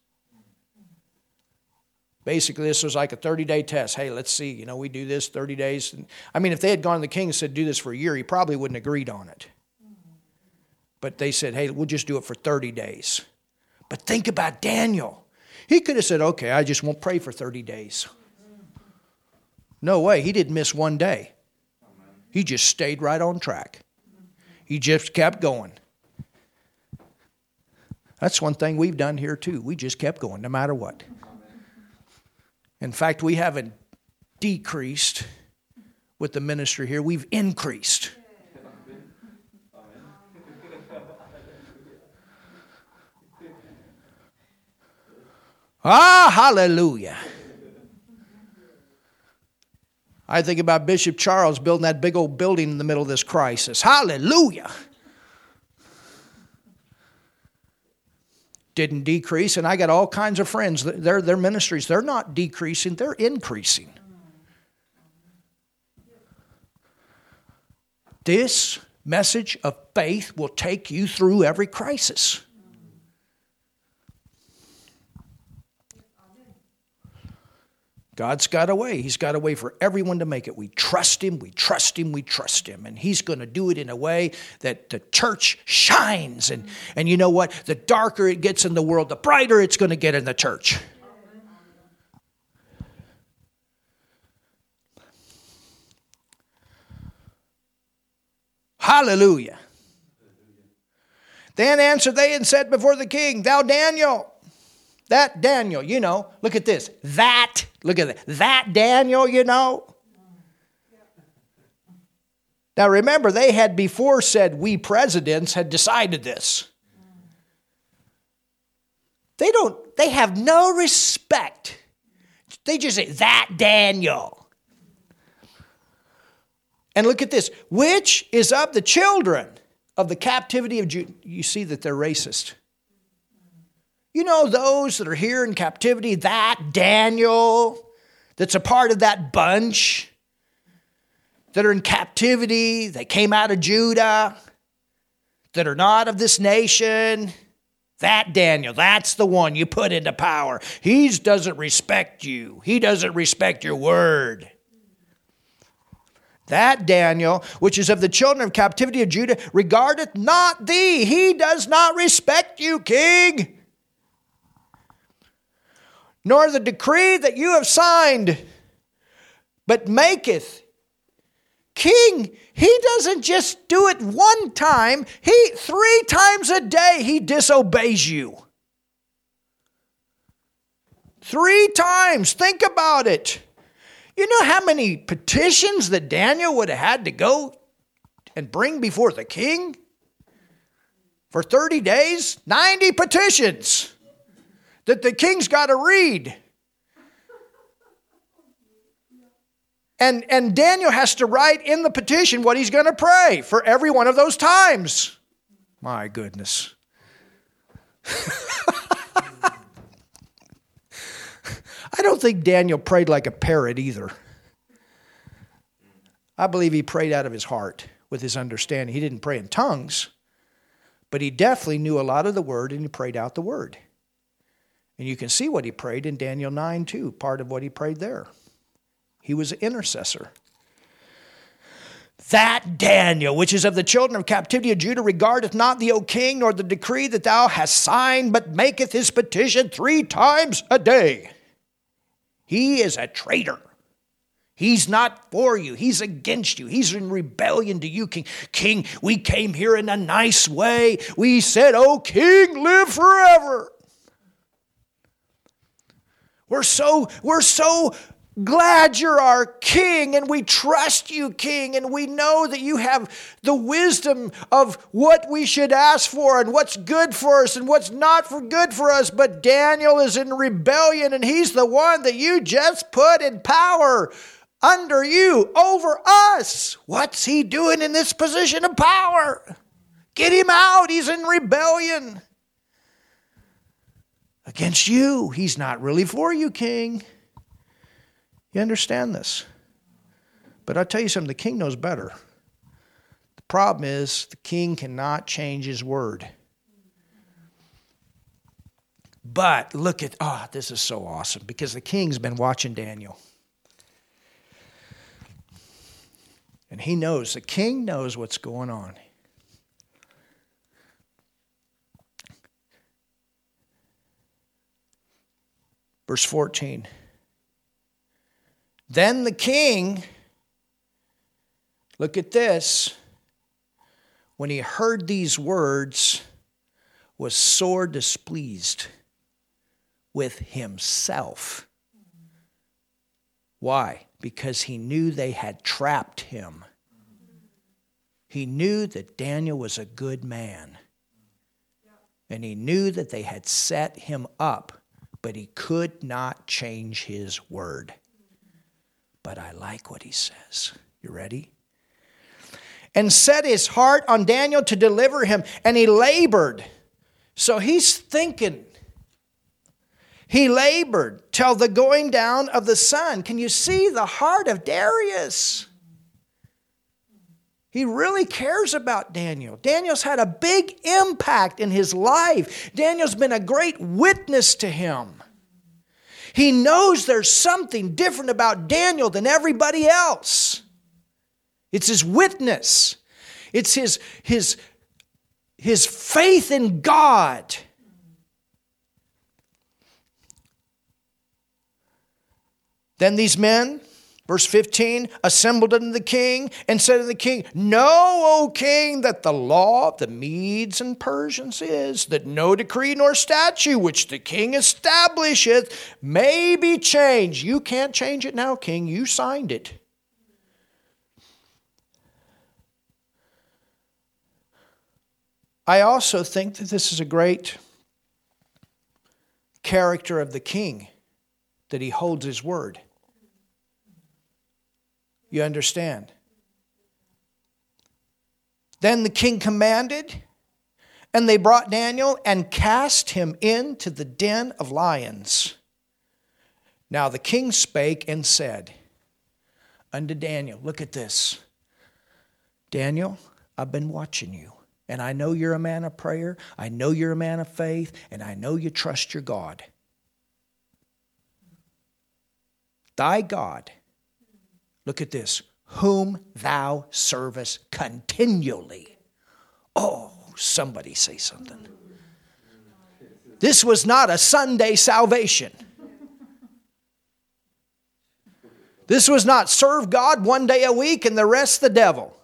Basically, this was like a 30 day test. Hey, let's see, you know, we do this 30 days. I mean, if they had gone to the king and said, do this for a year, he probably wouldn't have agreed on it. But they said, hey, we'll just do it for 30 days. But think about Daniel. He could have said, okay, I just won't pray for 30 days. No way. He didn't miss one day. He just stayed right on track. He just kept going. That's one thing we've done here too. We just kept going no matter what. In fact, we haven't decreased with the ministry here, we've increased. Ah, hallelujah. I think about Bishop Charles building that big old building in the middle of this crisis. Hallelujah. Didn't decrease, and I got all kinds of friends. Their, their ministries, they're not decreasing, they're increasing. This message of faith will take you through every crisis. God's got a way. He's got a way for everyone to make it. We trust Him, we trust Him, we trust Him. And He's going to do it in a way that the church shines. And, and you know what? The darker it gets in the world, the brighter it's going to get in the church. Hallelujah. Then answered they and said before the king, Thou Daniel, that Daniel, you know, look at this. That, look at that. That Daniel, you know. Now remember, they had before said we presidents had decided this. They don't, they have no respect. They just say, that Daniel. And look at this, which is of the children of the captivity of Judah. You see that they're racist. You know, those that are here in captivity, that Daniel, that's a part of that bunch that are in captivity, they came out of Judah, that are not of this nation. That Daniel, that's the one you put into power. He doesn't respect you, he doesn't respect your word. That Daniel, which is of the children of captivity of Judah, regardeth not thee. He does not respect you, king nor the decree that you have signed, but maketh. King, he doesn't just do it one time, he three times a day he disobeys you. Three times. Think about it. You know how many petitions that Daniel would have had to go and bring before the king? For 30 days? 90 petitions that the king's got to read. And, and Daniel has to write in the petition what he's going to pray for every one of those times. My goodness. I don't think Daniel prayed like a parrot either. I believe he prayed out of his heart with his understanding. He didn't pray in tongues, but he definitely knew a lot of the word and he prayed out the word. And you can see what he prayed in Daniel 9 too, part of what he prayed there. He was an intercessor. That Daniel, which is of the children of captivity of Judah, regardeth not thee, O king, nor the decree that thou hast signed, but maketh his petition three times a day. He is a traitor. He's not for you. He's against you. He's in rebellion to you, King. King, we came here in a nice way. We said, Oh, King, live forever. We're so, we're so glad you're our king and we trust you, king, and we know that you have the wisdom of what we should ask for and what's good for us and what's not for good for us. But Daniel is in rebellion and he's the one that you just put in power under you, over us. What's he doing in this position of power? Get him out. He's in rebellion against you. He's not really for you, king. You understand this? But I'll tell you something the king knows better. The problem is the king cannot change his word. But look at, oh, this is so awesome because the king's been watching Daniel. And he knows, the king knows what's going on. Verse 14. Then the king, look at this, when he heard these words, was sore displeased with himself. Why? because he knew they had trapped him. He knew that Daniel was a good man. And he knew that they had set him up, but he could not change his word. But I like what he says. You ready? And set his heart on Daniel to deliver him, and he labored. So he's thinking, he labored till the going down of the sun. Can you see the heart of Darius? He really cares about Daniel. Daniel's had a big impact in his life. Daniel's been a great witness to him. He knows there's something different about Daniel than everybody else. It's his witness, it's his, his, his faith in God. Then these men, verse 15, assembled unto the king and said unto the king, Know, O king, that the law of the Medes and Persians is that no decree nor statute which the king establisheth may be changed. You can't change it now, king. You signed it. I also think that this is a great character of the king, that he holds his word. You understand? Then the king commanded, and they brought Daniel and cast him into the den of lions. Now the king spake and said unto Daniel, Look at this. Daniel, I've been watching you, and I know you're a man of prayer, I know you're a man of faith, and I know you trust your God. Thy God Look at this. Whom thou servest continually. Oh, somebody say something. This was not a Sunday salvation. This was not serve God one day a week and the rest the devil.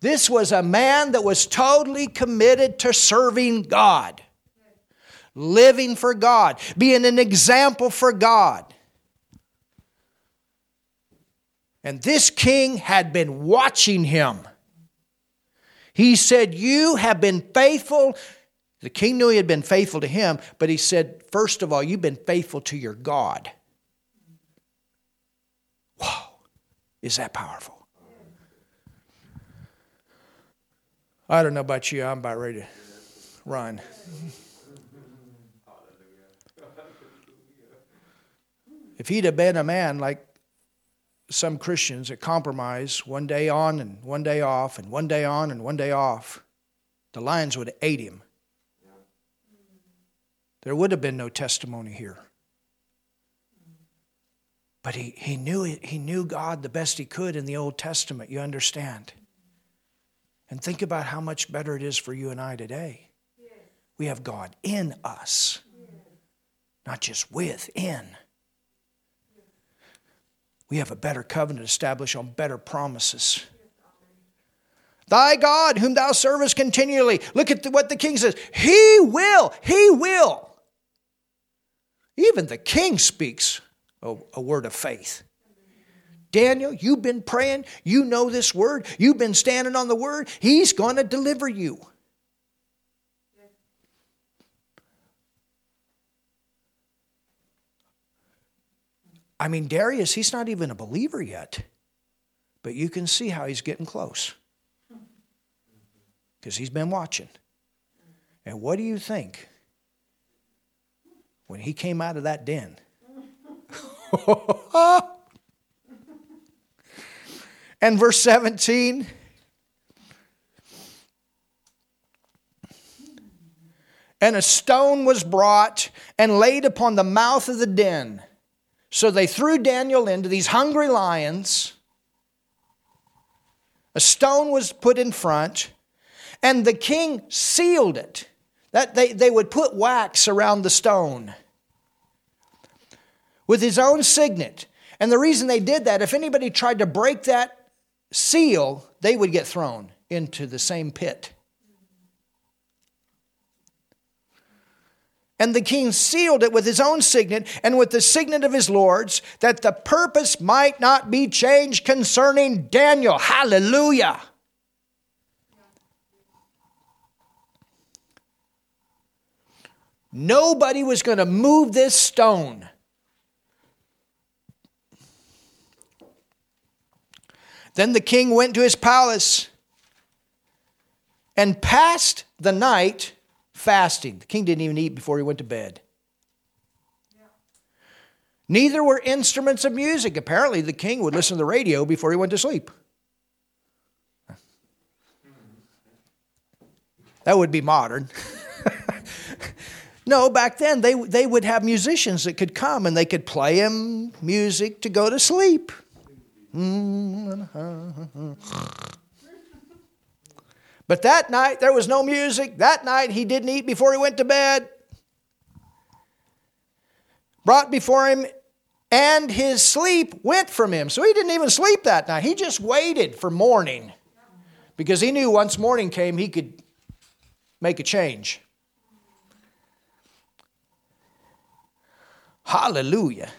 This was a man that was totally committed to serving God, living for God, being an example for God. And this king had been watching him. He said, You have been faithful. The king knew he had been faithful to him, but he said, First of all, you've been faithful to your God. Wow, is that powerful? I don't know about you, I'm about ready to run. If he'd have been a man like some Christians that compromise one day on and one day off and one day on and one day off, the lions would have ate him. there would have been no testimony here. But he, he, knew he knew God the best he could in the Old Testament, you understand? And think about how much better it is for you and I today. We have God in us, not just within. We have a better covenant established on better promises. Thy God, whom thou servest continually. Look at what the king says. He will, he will. Even the king speaks a, a word of faith. Daniel, you've been praying. You know this word. You've been standing on the word. He's going to deliver you. I mean, Darius, he's not even a believer yet, but you can see how he's getting close because he's been watching. And what do you think when he came out of that den? and verse 17. And a stone was brought and laid upon the mouth of the den. So they threw Daniel into these hungry lions. A stone was put in front, and the king sealed it. That they, they would put wax around the stone with his own signet. And the reason they did that, if anybody tried to break that seal, they would get thrown into the same pit. And the king sealed it with his own signet and with the signet of his lords, that the purpose might not be changed concerning Daniel. Hallelujah. Nobody was going to move this stone. Then the king went to his palace and passed the night fasting. The king didn't even eat before he went to bed. Neither were instruments of music. Apparently, the king would listen to the radio before he went to sleep. That would be modern. no, back then they, they would have musicians that could come and they could play him music to go to sleep. Mm-hmm. But that night there was no music. That night he didn't eat before he went to bed. Brought before him, and his sleep went from him. So he didn't even sleep that night. He just waited for morning because he knew once morning came, he could make a change. Hallelujah.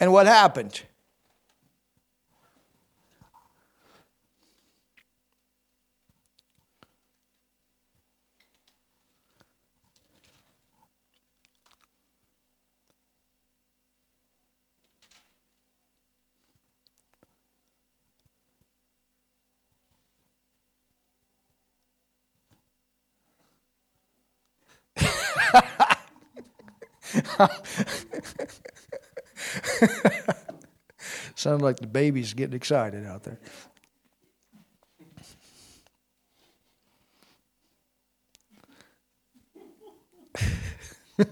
And what happened? Sounds like the baby's getting excited out there.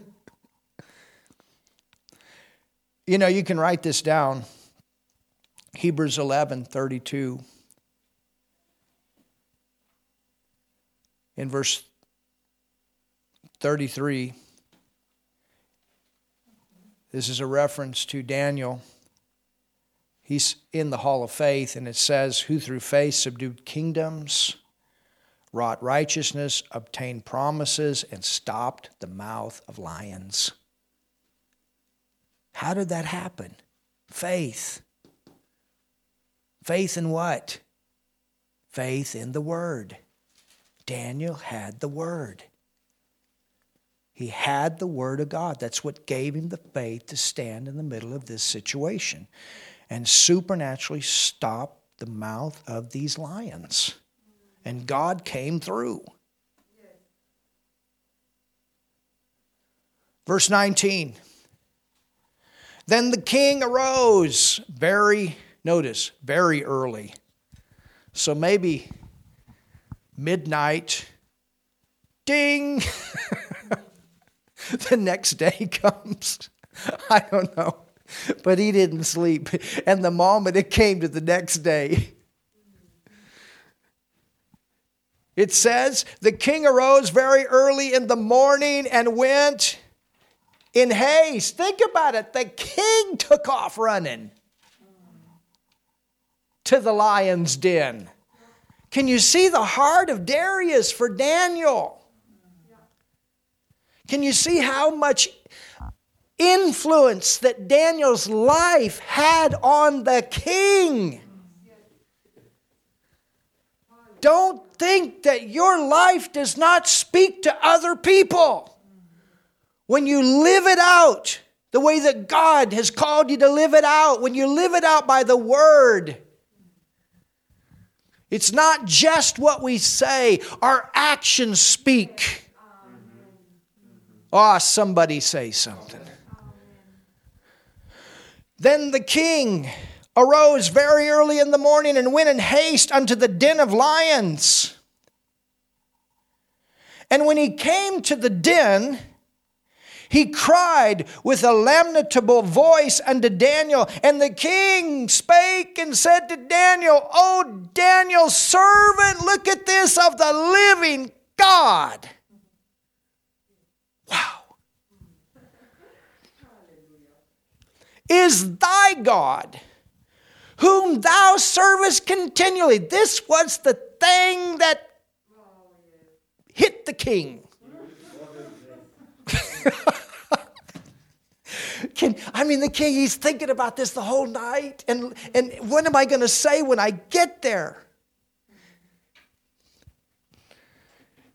you know, you can write this down. Hebrews 11 32. In verse 33, this is a reference to Daniel. He's in the hall of faith, and it says, Who through faith subdued kingdoms, wrought righteousness, obtained promises, and stopped the mouth of lions. How did that happen? Faith. Faith in what? Faith in the Word. Daniel had the Word. He had the Word of God. That's what gave him the faith to stand in the middle of this situation and supernaturally stop the mouth of these lions. And God came through. Verse 19. Then the king arose very, notice, very early. So maybe midnight, ding. the next day comes. I don't know. But he didn't sleep. And the moment it came to the next day, it says, The king arose very early in the morning and went in haste. Think about it. The king took off running to the lion's den. Can you see the heart of Darius for Daniel? Can you see how much influence that Daniel's life had on the king? Don't think that your life does not speak to other people. When you live it out the way that God has called you to live it out, when you live it out by the word, it's not just what we say, our actions speak. Oh, somebody say something. Then the king arose very early in the morning and went in haste unto the den of lions. And when he came to the den, he cried with a lamentable voice unto Daniel. And the king spake and said to Daniel, O Daniel, servant, look at this of the living God. Is thy God, whom thou servest continually. This was the thing that hit the king. Can, I mean, the king, he's thinking about this the whole night. And, and what am I going to say when I get there?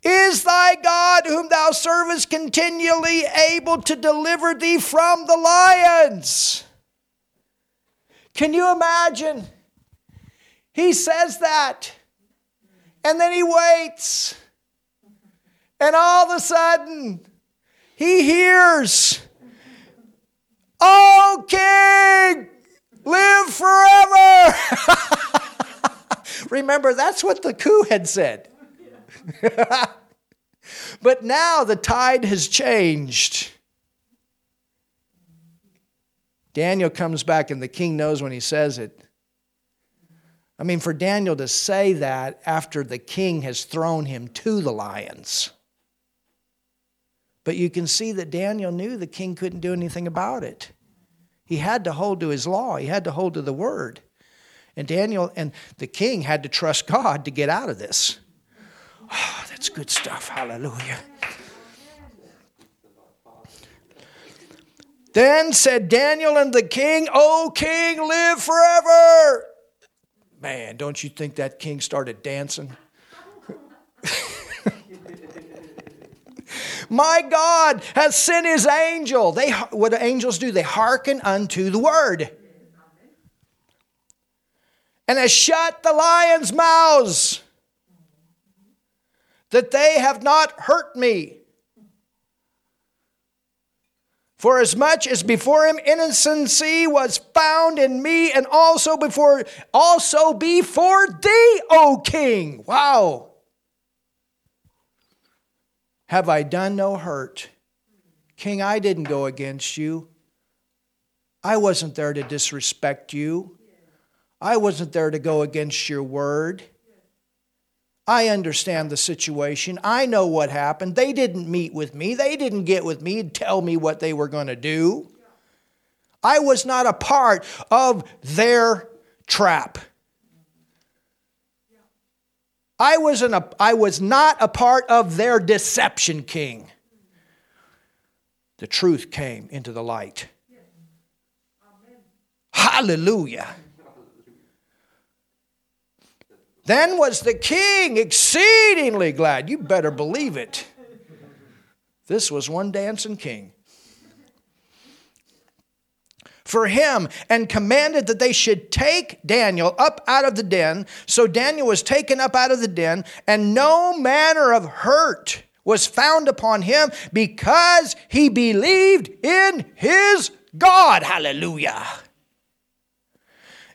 Is thy God, whom thou servest continually, able to deliver thee from the lions? Can you imagine? He says that, and then he waits, and all of a sudden, he hears Oh, King, live forever. Remember, that's what the coup had said. but now the tide has changed. Daniel comes back, and the king knows when he says it. I mean, for Daniel to say that after the king has thrown him to the lions. But you can see that Daniel knew the king couldn't do anything about it. He had to hold to his law, he had to hold to the word. And Daniel and the king had to trust God to get out of this. Oh, that's good stuff. Hallelujah. Then said Daniel and the king, O king, live forever. Man, don't you think that king started dancing? My God has sent his angel. They, what do angels do? They hearken unto the word. And has shut the lions' mouths that they have not hurt me. For as much as before him innocency was found in me, and also before also before thee, O king. Wow. Have I done no hurt? King, I didn't go against you. I wasn't there to disrespect you. I wasn't there to go against your word. I understand the situation. I know what happened. They didn't meet with me. They didn't get with me and tell me what they were going to do. I was not a part of their trap. I was, an, I was not a part of their deception, king. The truth came into the light. Hallelujah. Then was the king exceedingly glad. You better believe it. This was one dancing king for him and commanded that they should take Daniel up out of the den. So Daniel was taken up out of the den, and no manner of hurt was found upon him because he believed in his God. Hallelujah.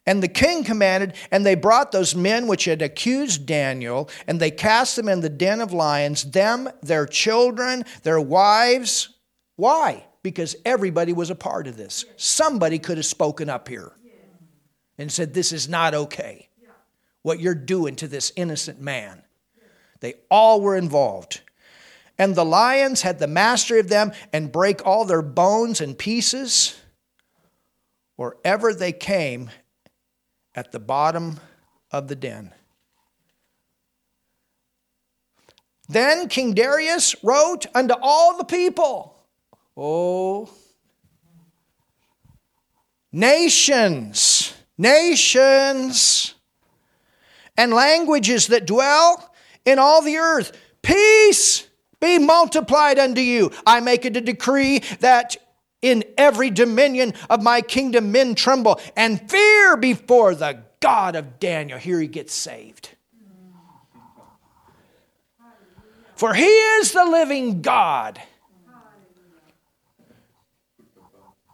And the king commanded, and they brought those men which had accused Daniel, and they cast them in the den of lions, them, their children, their wives. Why? Because everybody was a part of this. Somebody could have spoken up here and said, This is not okay. What you're doing to this innocent man. They all were involved. And the lions had the mastery of them and break all their bones and pieces wherever they came at the bottom of the den. Then King Darius wrote unto all the people, Oh, nations, nations, and languages that dwell in all the earth, peace be multiplied unto you. I make it a decree that in every dominion of my kingdom men tremble and fear before the God of Daniel. Here he gets saved. For he is the living God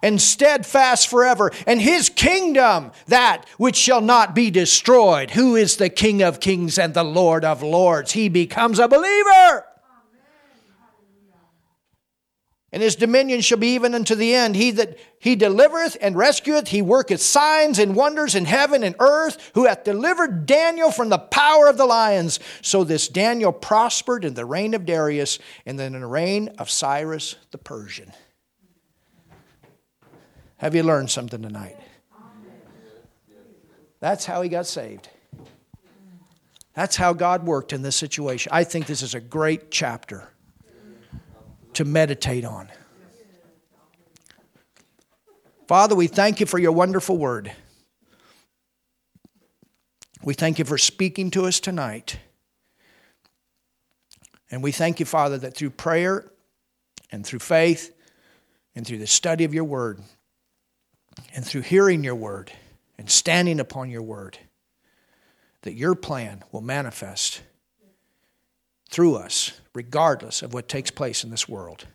and steadfast forever, and his kingdom that which shall not be destroyed. Who is the King of kings and the Lord of lords? He becomes a believer and his dominion shall be even unto the end. He that he delivereth and rescueth, he worketh signs and wonders in heaven and earth, who hath delivered Daniel from the power of the lions. So this Daniel prospered in the reign of Darius, and then in the reign of Cyrus the Persian. Have you learned something tonight? That's how he got saved. That's how God worked in this situation. I think this is a great chapter to meditate on. Father, we thank you for your wonderful word. We thank you for speaking to us tonight. And we thank you, Father, that through prayer and through faith and through the study of your word and through hearing your word and standing upon your word, that your plan will manifest through us, regardless of what takes place in this world.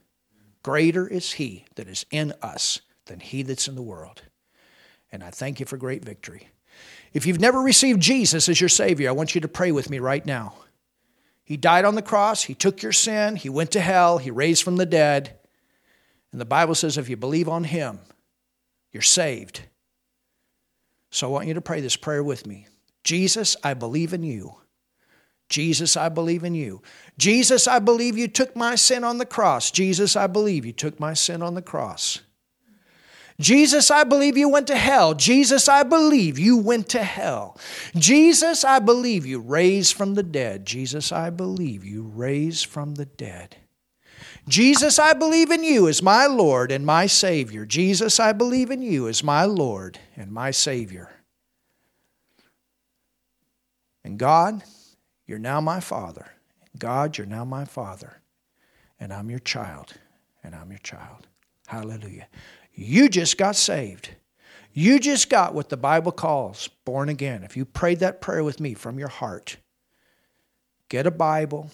Greater is He that is in us than He that's in the world. And I thank you for great victory. If you've never received Jesus as your Savior, I want you to pray with me right now. He died on the cross, He took your sin, He went to hell, He raised from the dead. And the Bible says if you believe on Him, you're saved. So I want you to pray this prayer with me Jesus, I believe in you. Jesus, I believe in you. Jesus, I believe you took my sin on the cross. Jesus, I believe you took my sin on the cross. Jesus, I believe you went to hell. Jesus, I believe you went to hell. Jesus, I believe you raised from the dead. Jesus, I believe you raised from the dead. Jesus, I believe in you as my Lord and my Savior. Jesus, I believe in you as my Lord and my Savior. And God, you're now my father. God, you're now my father. And I'm your child. And I'm your child. Hallelujah. You just got saved. You just got what the Bible calls born again. If you prayed that prayer with me from your heart, get a Bible,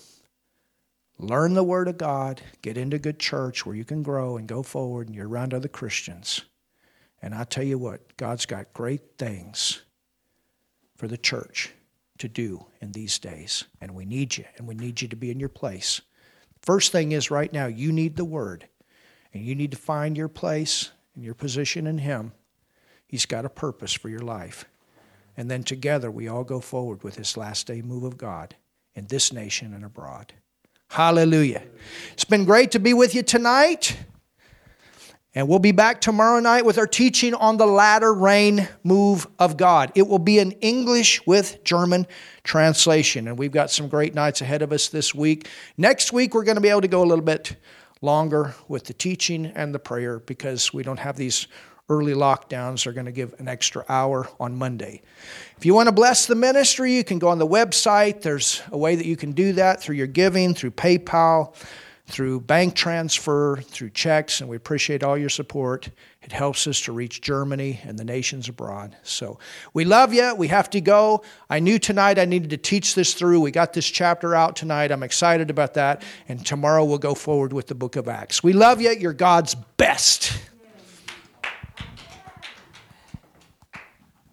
learn the Word of God, get into good church where you can grow and go forward and you're around other Christians. And I tell you what, God's got great things for the church to do in these days. And we need you, and we need you to be in your place. First thing is right now, you need the Word, and you need to find your place and your position in Him. He's got a purpose for your life. And then together we all go forward with this last day move of God in this nation and abroad. Hallelujah. It's been great to be with you tonight. And we'll be back tomorrow night with our teaching on the latter rain move of God. It will be in English with German translation. And we've got some great nights ahead of us this week. Next week, we're going to be able to go a little bit longer with the teaching and the prayer because we don't have these early lockdowns. They're going to give an extra hour on Monday. If you want to bless the ministry, you can go on the website. There's a way that you can do that through your giving, through PayPal through bank transfer, through checks, and we appreciate all your support. It helps us to reach Germany and the nations abroad. So we love you. We have to go. I knew tonight I needed to teach this through. We got this chapter out tonight. I'm excited about that. And tomorrow we'll go forward with the book of Acts. We love you. You're God's best.